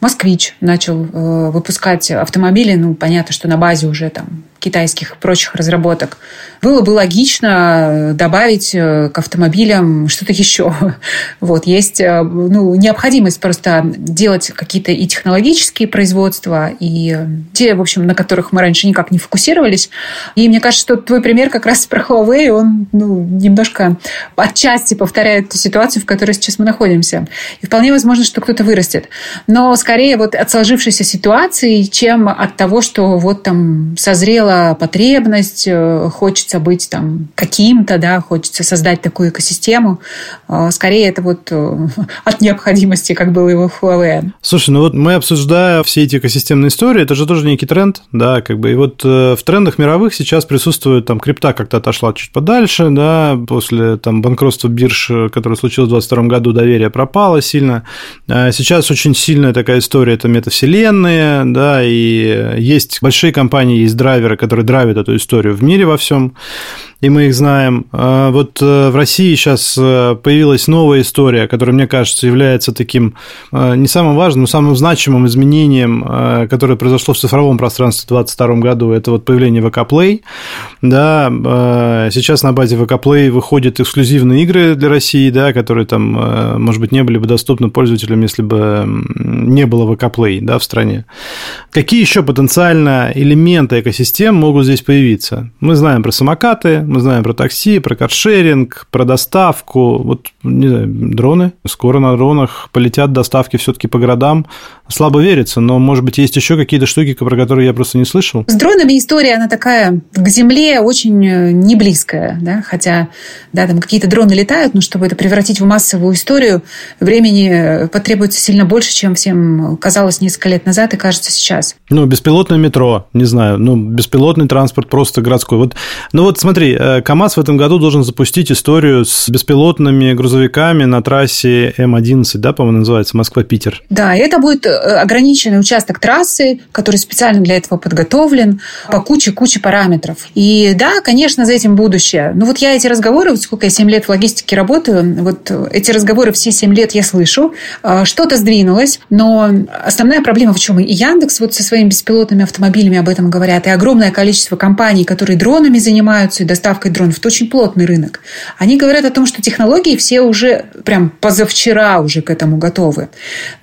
«Москвич» начал э, выпускать автомобили, ну, понятно, что на базе уже там китайских и прочих разработок. Было бы логично добавить э, к автомобилям что-то еще. Вот, есть э, ну, необходимость просто делать какие-то и технологические производства, и те, в общем, на которых мы раньше никак не фокусировались. И мне кажется, что твой пример как раз про Huawei, он ну, немножко отчасти повторяет ту ситуацию, в которой сейчас мы находимся. И вполне возможно, что кто-то вырастет. Но скорее вот от сложившейся ситуации, чем от того, что вот там созрела потребность, э, хочется быть там каким-то, да, хочется создать такую экосистему. Э, скорее это вот э, от необходимости, как было его Huawei. Слушай, ну вот мы обсуждая все эти экосистемные истории, это же тоже некий тренд, да, как бы, и вот в трендах мировых сейчас присутствует там крипта как-то отошла чуть подальше, да, после там банкротства бирж, которое случилось в 2022 году, доверие пропало сильно. А сейчас очень сильная такая история, это метавселенные, да, и есть большие компании, есть драйверы, которые драйвят эту историю в мире во всем и мы их знаем. А вот э, в России сейчас э, появилась новая история, которая, мне кажется, является таким э, не самым важным, но самым значимым изменением, которое произошло в цифровом пространстве в 2022 году. Это вот появление VK Play. Да, сейчас на базе VK Play выходят эксклюзивные игры для России, да, которые там, может быть, не были бы доступны пользователям, если бы не было VK Play да, в стране. Какие еще потенциально элементы экосистем могут здесь появиться? Мы знаем про самокаты, Мы знаем про такси, про каршеринг, про доставку. Вот, не знаю, дроны. Скоро на дронах полетят доставки все-таки по городам. Слабо верится, но, может быть, есть еще какие-то штуки, про которые я просто не слышал. С дронами история, она такая к земле очень э, не близкая, да, хотя, да, там какие-то дроны летают, но чтобы это превратить в массовую историю, времени э, потребуется сильно больше, чем всем казалось несколько лет назад и кажется сейчас. Ну, беспилотное метро, не знаю, ну, беспилотный транспорт просто городской. Вот, ну вот смотри, э, КАМАЗ в этом году должен запустить историю с беспилотными грузовиками на трассе М11, да, по-моему, называется, Москва-Питер. Да, это будет ограниченный участок трассы, который специально для этого подготовлен по куче-куче параметров. И да, конечно, за этим будущее. Ну вот я эти разговоры, вот сколько я 7 лет в логистике работаю, вот эти разговоры все 7 лет я слышу. А, что-то сдвинулось, но основная проблема в чем? И Яндекс вот со своими беспилотными автомобилями об этом говорят, и огромное количество компаний, которые дронами занимаются, и доставкой дронов. Это очень плотный рынок. Они говорят о том, что технологии все уже прям позавчера уже к этому готовы.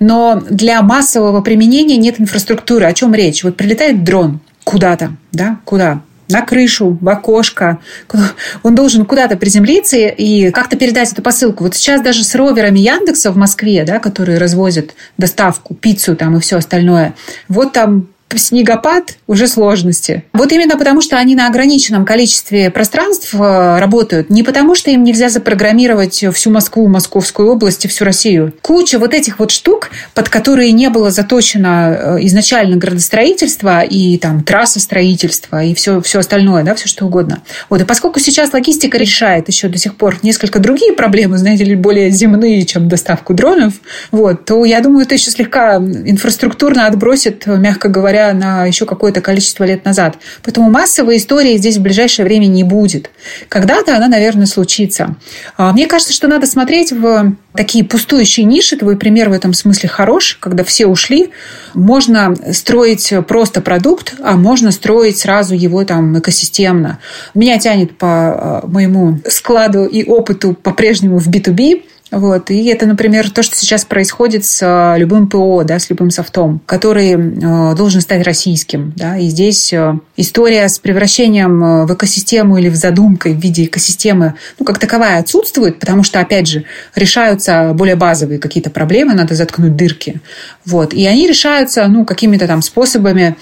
Но для массового применения нет инфраструктуры. О чем речь? Вот прилетает дрон куда-то, да, куда? на крышу, в окошко. Он должен куда-то приземлиться и как-то передать эту посылку. Вот сейчас даже с роверами Яндекса в Москве, да, которые развозят доставку, пиццу там и все остальное, вот там снегопад уже сложности. Вот именно потому, что они на ограниченном количестве пространств э, работают, не потому, что им нельзя запрограммировать всю Москву, Московскую область и всю Россию. Куча вот этих вот штук, под которые не было заточено э, изначально градостроительство и там трасса строительства и все, все остальное, да, все что угодно. Вот, и поскольку сейчас логистика решает еще до сих пор несколько другие проблемы, знаете ли, более земные, чем доставку дронов, вот, то я думаю, это еще слегка инфраструктурно отбросит, мягко говоря, на еще какое-то количество лет назад. Поэтому массовой истории здесь в ближайшее время не будет. Когда-то она, наверное, случится. А, мне кажется, что надо смотреть в такие пустующие ниши. Твой пример в этом смысле хорош, когда все ушли. Можно строить просто продукт, а можно строить сразу его там экосистемно. Меня тянет по а, моему складу и опыту по-прежнему в B2B. Вот. И это, например, то, что сейчас происходит с э, любым ПО, да, с любым софтом, который э, должен стать российским. Да. И здесь э, история с превращением в экосистему или в задумкой в виде экосистемы, ну, как таковая отсутствует, потому что, опять же, решаются более базовые какие-то проблемы, надо заткнуть дырки. Вот. И они решаются, ну, какими-то там способами,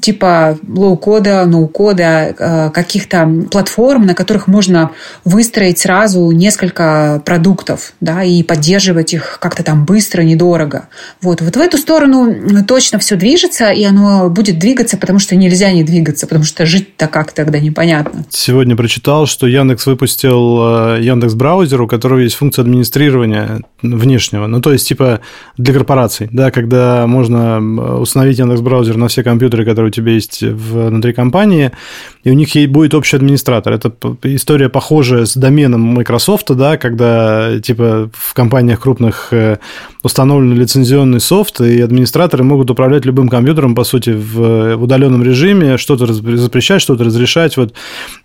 типа low-code а, no-code а, каких-то платформ, на которых можно выстроить сразу несколько продуктов, да, и поддерживать их как-то там быстро, недорого. Вот, вот в эту сторону точно все движется, и оно будет двигаться, потому что нельзя не двигаться, потому что жить-то как тогда непонятно. Сегодня прочитал, что Яндекс выпустил э, Яндекс браузер, у которого есть функция администрирования внешнего, ну то есть типа для корпораций, да, когда можно установить Яндекс браузер на все компьютеры, которые у тебя есть внутри компании, и у них будет общий администратор. Это история похожая с доменом Microsoft, да, когда типа в компаниях крупных э, установлен лицензионный софт, и администраторы могут управлять любым компьютером, по сути, в, в удаленном режиме, что-то запрещать, что-то разрешать. Вот.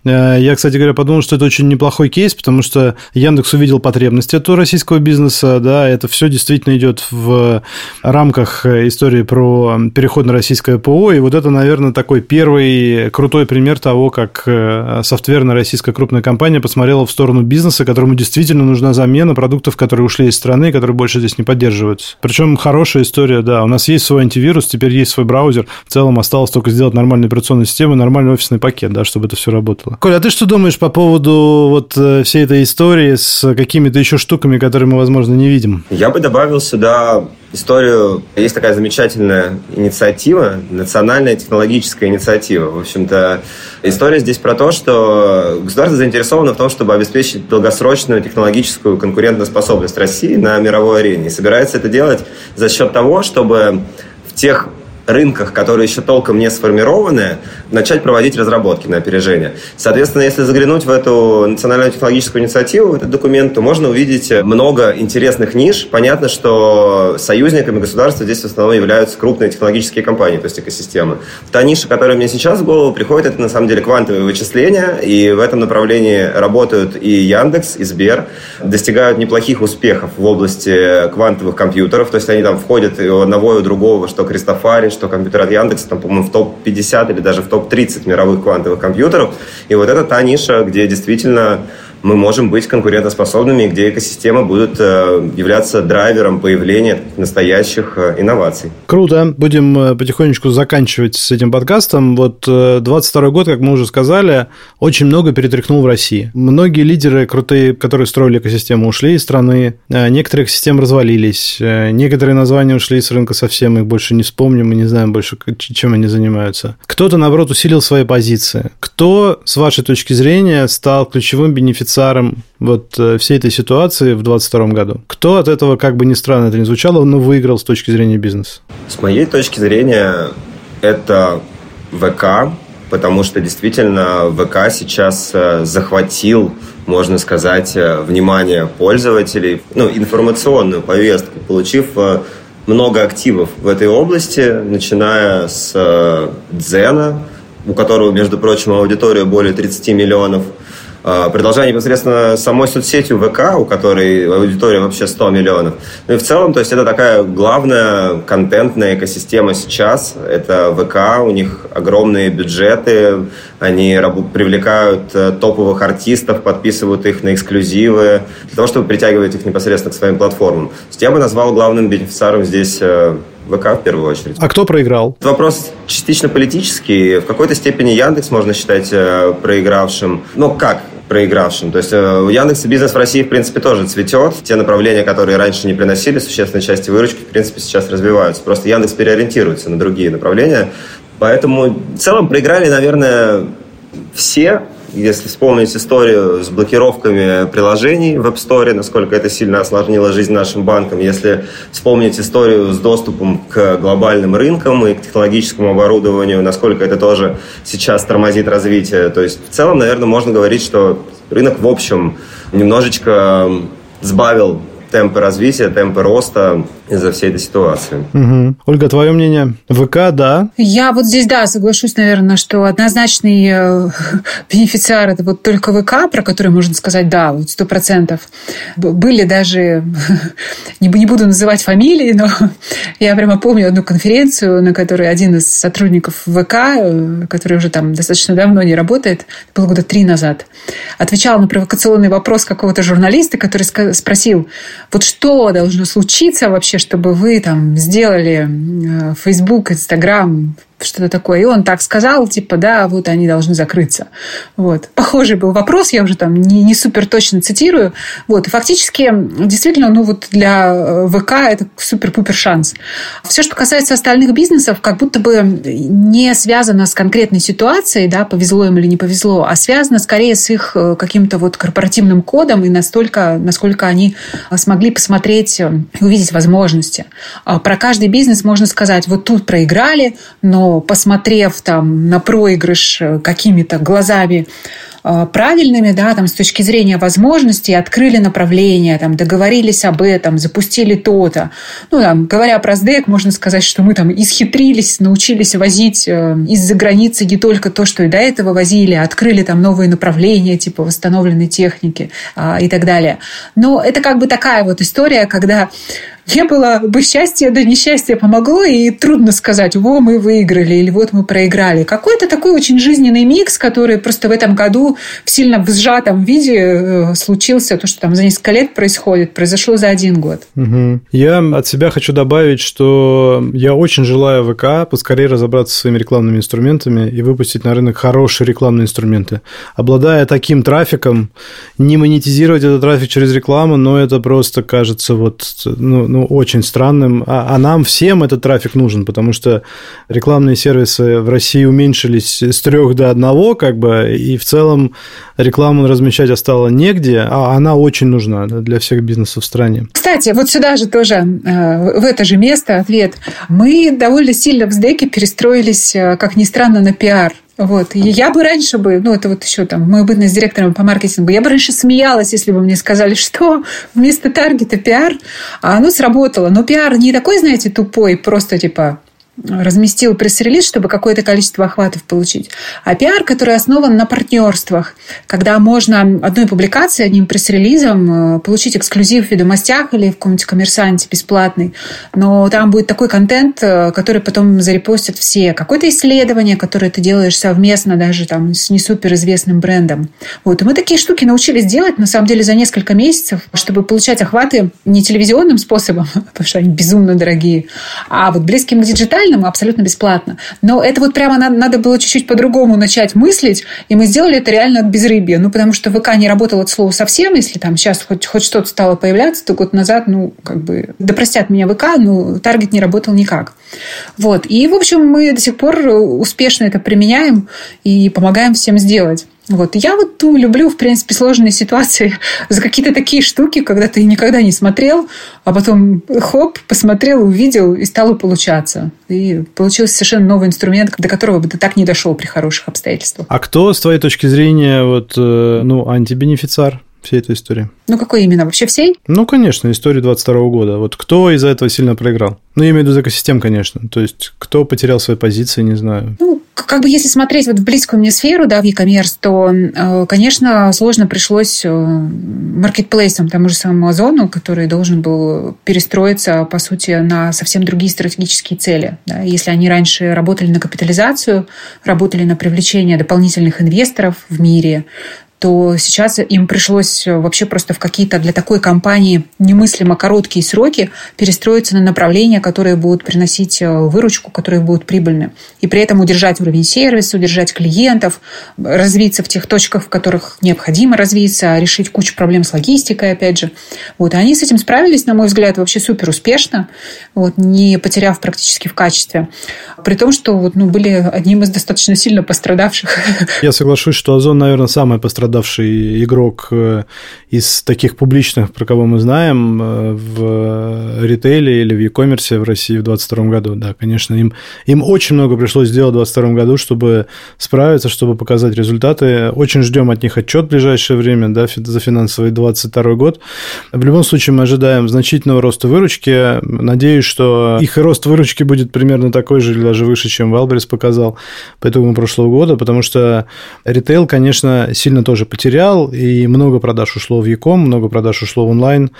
Э, я, кстати говоря, подумал, что это очень неплохой кейс, потому что Яндекс увидел потребности этого российского бизнеса, да, это все действительно идет в рамках истории про переход на российское ПО, и вот это, наверное, такой первый крутой пример того, как э, софтверная российская крупная компания посмотрела в сторону бизнеса, которому действительно нужна замена продуктов продуктов, которые ушли из страны, которые больше здесь не поддерживаются. Причем хорошая история, да. У нас есть свой антивирус, теперь есть свой браузер. В целом осталось только сделать нормальную операционную систему, нормальный офисный пакет, да, чтобы это все работало. Коля, а ты что думаешь по поводу вот э, всей этой истории с какими-то еще штуками, которые мы, возможно, не видим? Я бы добавил сюда историю. Есть такая замечательная инициатива, национальная технологическая инициатива. В общем-то, история здесь про то, что государство заинтересовано в том, чтобы обеспечить долгосрочную технологическую конкурентоспособность России на мировой арене. И собирается это делать за счет того, чтобы в тех рынках, которые еще толком не сформированы, начать проводить разработки на опережение. Соответственно, если заглянуть в эту национальную технологическую инициативу, в этот документ, то можно увидеть много интересных ниш. Понятно, что союзниками государства здесь в основном являются крупные технологические компании, то есть экосистемы. Та ниша, которая мне сейчас в голову приходит, это на самом деле квантовые вычисления, и в этом направлении работают и Яндекс, и Сбер, достигают неплохих успехов в области квантовых компьютеров, то есть они там входят и у одного, и у другого, что Кристофари, что компьютер от Яндекса, там, по-моему, в топ-50 или даже в топ-30 мировых квантовых компьютеров. И вот это та ниша, где действительно мы можем быть конкурентоспособными, где экосистемы будут э, являться драйвером появления настоящих э, инноваций. Круто. Будем э, потихонечку заканчивать с этим подкастом. Вот 22 год, как мы уже сказали, очень много перетряхнул в России. Многие лидеры крутые, которые строили экосистему, ушли из страны. Некоторые экосистемы развалились. Некоторые названия ушли с рынка совсем. Их больше не вспомним. Мы не знаем больше, чем они занимаются. Кто-то, наоборот, усилил свои позиции. Кто, с вашей точки зрения, стал ключевым бенефициаром бенефициаром вот э, всей этой ситуации в 2022 году? Кто от этого, как бы ни странно это ни звучало, но выиграл с точки зрения бизнеса? С моей точки зрения, это ВК, потому что действительно ВК сейчас э, захватил, можно сказать, э, внимание пользователей, ну, информационную повестку, получив много активов в этой области, начиная с Дзена, у которого, между прочим, аудитория более 30 миллионов – продолжая непосредственно самой соцсетью ВК, у которой аудитория вообще 100 миллионов. Ну и в целом, то есть это такая главная контентная экосистема сейчас. Это ВК, у них огромные бюджеты, они привлекают э, топовых артистов, подписывают их на эксклюзивы, для того, чтобы притягивать их непосредственно к своим платформам. То есть я бы назвал главным бенефициаром здесь э, ВК в первую очередь. А кто проиграл? Вопрос частично политический. В какой-то степени Яндекс можно считать э, проигравшим. Но как? проигравшим. То есть э, у Яндекса бизнес в России, в принципе, тоже цветет. Те направления, которые раньше не приносили существенной части выручки, в принципе, сейчас развиваются. Просто Яндекс переориентируется на другие направления. Поэтому в целом проиграли, наверное, все, если вспомнить историю с блокировками приложений в App Store, насколько это сильно осложнило жизнь нашим банкам, если вспомнить историю с доступом к глобальным рынкам и к технологическому оборудованию, насколько это тоже сейчас тормозит развитие. То есть в целом, наверное, можно говорить, что рынок в общем немножечко сбавил темпы развития, темпы роста из-за всей этой ситуации. Угу. Ольга, твое мнение? ВК, да? Я вот здесь, да, соглашусь, наверное, что однозначный э, бенефициар это вот только ВК, про который можно сказать, да, вот сто процентов. Были даже, не, не буду называть фамилии, но я прямо помню одну конференцию, на которой один из сотрудников ВК, э, который уже там достаточно давно не работает, это было года три назад, отвечал на провокационный вопрос какого-то журналиста, который спросил, вот что должно случиться вообще, чтобы вы там сделали э, Facebook, Instagram, что-то такое. И он так сказал, типа, да, вот они должны закрыться. Вот. Похожий был вопрос, я уже там не, не супер точно цитирую. Вот. И фактически, действительно, ну вот для э, ВК это супер-пупер шанс. Все, что касается остальных бизнесов, как будто бы не связано с конкретной ситуацией, да, повезло им или не повезло, а связано скорее с их э, каким-то вот корпоративным кодом и настолько, насколько они смогли посмотреть и увидеть возможности. А про каждый бизнес можно сказать, вот тут проиграли, но посмотрев там на проигрыш э, какими-то глазами э, правильными, да, там, с точки зрения возможностей, открыли направление, там, договорились об этом, запустили то-то. Ну, там, говоря про СДЭК, можно сказать, что мы там исхитрились, научились возить э, из-за границы не только то, что и до этого возили, открыли там новые направления, типа восстановленной техники а, и так далее. Но это как бы такая вот история, когда не было бы счастья, да несчастье помогло, и трудно сказать, во, мы выиграли, или вот мы проиграли. Какой-то такой очень жизненный микс, который просто в этом году в сильно в сжатом виде э, случился, то, что там за несколько лет происходит, произошло за один год. Угу. Я от себя хочу добавить, что я очень желаю ВК поскорее разобраться со своими рекламными инструментами и выпустить на рынок хорошие рекламные инструменты. Обладая таким трафиком, не монетизировать этот трафик через рекламу, но это просто кажется вот, ну, ну, очень странным. А, а нам всем этот трафик нужен, потому что рекламные сервисы в России уменьшились с трех до одного, как бы, и в целом рекламу размещать осталось негде, а она очень нужна для всех бизнесов в стране. Кстати, вот сюда же тоже, э, в это же место ответ. Мы довольно сильно в СДЭКе перестроились, э, как ни странно, на пиар. Вот. И я бы раньше бы, ну, это вот еще там, мою бытность директором по маркетингу, я бы раньше смеялась, если бы мне сказали, что вместо таргета пиар, а оно сработало. Но пиар не такой, знаете, тупой, просто типа разместил пресс-релиз, чтобы какое-то количество охватов получить. А пиар, который основан на партнерствах, когда можно одной публикацией, одним пресс-релизом э, получить эксклюзив в «Ведомостях» или в каком-нибудь коммерсанте бесплатный. Но там будет такой контент, э, который потом зарепостят все. Какое-то исследование, которое ты делаешь совместно даже там с не суперизвестным брендом. Вот. И мы такие штуки научились делать, на самом деле, за несколько месяцев, чтобы получать охваты не телевизионным способом, потому что они безумно дорогие, а вот близким к диджитальному реальным абсолютно бесплатно. Но это вот прямо надо, надо было чуть-чуть по-другому начать мыслить, и мы сделали это реально от безрыбья. Ну, потому что ВК не работал от слова совсем, если там сейчас хоть, хоть что-то стало появляться, то год назад, ну, как бы, да простят меня ВК, но таргет не работал никак. Вот. И, в общем, мы до сих пор успешно это применяем и помогаем всем сделать. Вот. Я вот ну, люблю, в принципе, сложные ситуации за какие-то такие штуки, когда ты никогда не смотрел, а потом хоп, посмотрел, увидел, и стало получаться. И получился совершенно новый инструмент, до которого бы ты так не дошел при хороших обстоятельствах. А кто, с твоей точки зрения, вот, э, ну, антибенефициар? Всей этой истории. Ну, какой именно? Вообще всей? Ну, конечно, история 22 года. Вот кто из-за этого сильно проиграл? Ну, я имею в виду экосистем, конечно. То есть, кто потерял свои позиции, не знаю. Ну, как бы если смотреть вот в близкую мне сферу, да, в e-commerce, то, э, конечно, сложно пришлось э, маркетплейсам, тому же самому Озону, который должен был перестроиться, по сути, на совсем другие стратегические цели. Да. Если они раньше работали на капитализацию, работали на привлечение дополнительных инвесторов в мире, то сейчас им пришлось вообще просто в какие-то для такой компании немыслимо короткие сроки перестроиться на направления, которые будут приносить э, выручку, которые будут прибыльны. И при этом удержать уровень сервиса, удержать клиентов, развиться в тех точках, в которых необходимо развиться, решить кучу проблем с логистикой, опять же. Вот. И они с этим справились, на мой взгляд, вообще супер успешно, вот, не потеряв практически в качестве. При том, что вот, ну, были одним из достаточно сильно пострадавших. Я соглашусь, что Озон, наверное, самый пострадавший пострадавший игрок э, из таких публичных, про кого мы знаем, э, в ритейле или в e-commerce в России в 2022 году. Да, конечно, им, им очень много пришлось сделать в 2022 году, чтобы справиться, чтобы показать результаты. Очень ждем от них отчет в ближайшее время да, за финансовый 2022 год. В любом случае мы ожидаем значительного роста выручки. Надеюсь, что их рост выручки будет примерно такой же или даже выше, чем Wildberries показал по итогам прошлого года, потому что ритейл, конечно, сильно тоже тоже потерял, и много продаж ушло в e-com, много продаж ушло в онлайн,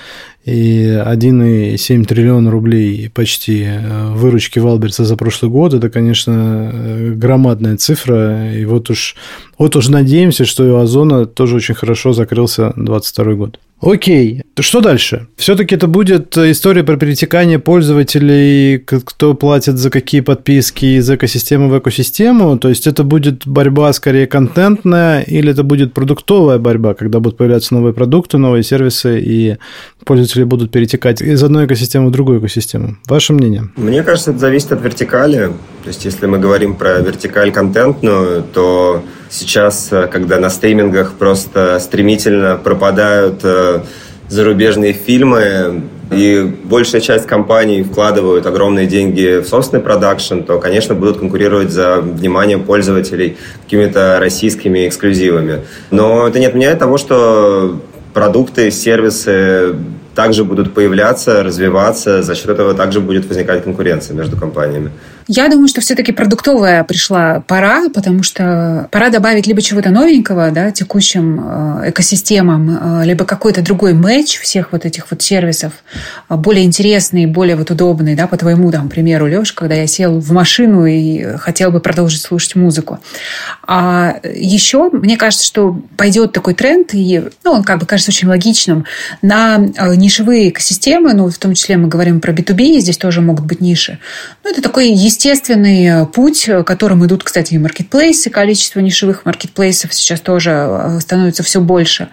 и 1,7 триллиона рублей почти э, выручки Wildberries за прошлый год, это, конечно, э, громадная цифра, и вот уж, вот уж надеемся, что и Озона тоже очень хорошо закрылся 2022 год. Окей, что дальше? Все-таки это будет история про перетекание пользователей, кто платит за какие подписки из экосистемы в экосистему. То есть это будет борьба скорее контентная или это будет продуктовая борьба, когда будут появляться новые продукты, новые сервисы и пользователи будут перетекать из одной экосистемы в другую экосистему. Ваше мнение? Мне кажется, это зависит от вертикали. То есть если мы говорим про вертикаль контентную, то сейчас, э, когда на стримингах просто стремительно пропадают э, зарубежные фильмы, и большая часть компаний вкладывают огромные деньги в собственный продакшн, то, конечно, будут конкурировать за внимание пользователей какими-то российскими эксклюзивами. Но это не отменяет того, что продукты, сервисы также будут появляться, развиваться, за счет этого также будет возникать конкуренция между компаниями. Я думаю, что все-таки продуктовая пришла пора, потому что пора добавить либо чего-то новенького да, текущим э, экосистемам, э, либо какой-то другой матч всех вот этих вот сервисов, э, более интересный, более вот удобный, да, по твоему там примеру, Леш, когда я сел в машину и хотел бы продолжить слушать музыку. А еще, мне кажется, что пойдет такой тренд, и ну, он как бы кажется очень логичным, на нишевые экосистемы, ну, в том числе мы говорим про B2B, здесь тоже могут быть ниши. Ну, это такой естественный э, путь, э, которым идут, кстати, и маркетплейсы. Количество нишевых маркетплейсов сейчас тоже э, становится все больше.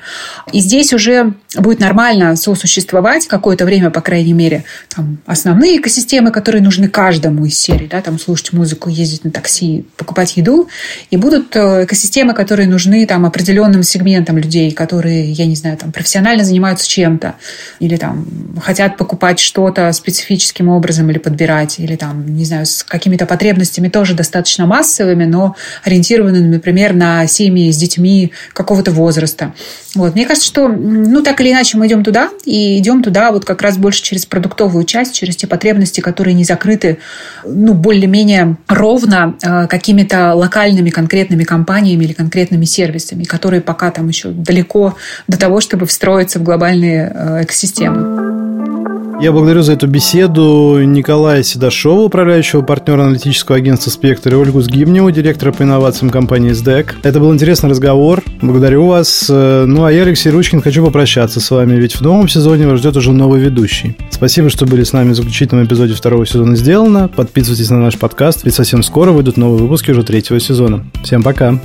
И здесь уже будет нормально сосуществовать какое-то время, по крайней мере, там, основные экосистемы, которые нужны каждому из серии, да, там, слушать музыку, ездить на такси, покупать еду, и будут экосистемы, которые нужны там, определенным сегментам людей, которые, я не знаю, там, профессионально занимаются чем-то, или там хотят покупать что-то специфическим образом или подбирать, или там, не знаю, с какими-то потребностями тоже достаточно массовыми, но ориентированными, например, на семьи с детьми какого-то возраста. Вот. Мне кажется, что, ну, так или иначе мы идем туда, и идем туда вот как раз больше через продуктовую часть, через те потребности, которые не закрыты, ну, более-менее ровно э, какими-то локальными конкретными компаниями или конкретными сервисами, которые пока там еще далеко до того, чтобы встроиться в глобальные э, экосистемы. Я благодарю за эту беседу Николая Седашова, управляющего партнера аналитического агентства «Спектр», и Ольгу Сгибневу, директора по инновациям компании «СДЭК». Это был интересный разговор. Благодарю вас. Ну, а я, Алексей Ручкин, хочу попрощаться с вами, ведь в новом сезоне вас ждет уже новый ведущий. Спасибо, что были с нами в заключительном эпизоде второго сезона «Сделано». Подписывайтесь на наш подкаст, ведь совсем скоро выйдут новые выпуски уже третьего сезона. Всем пока!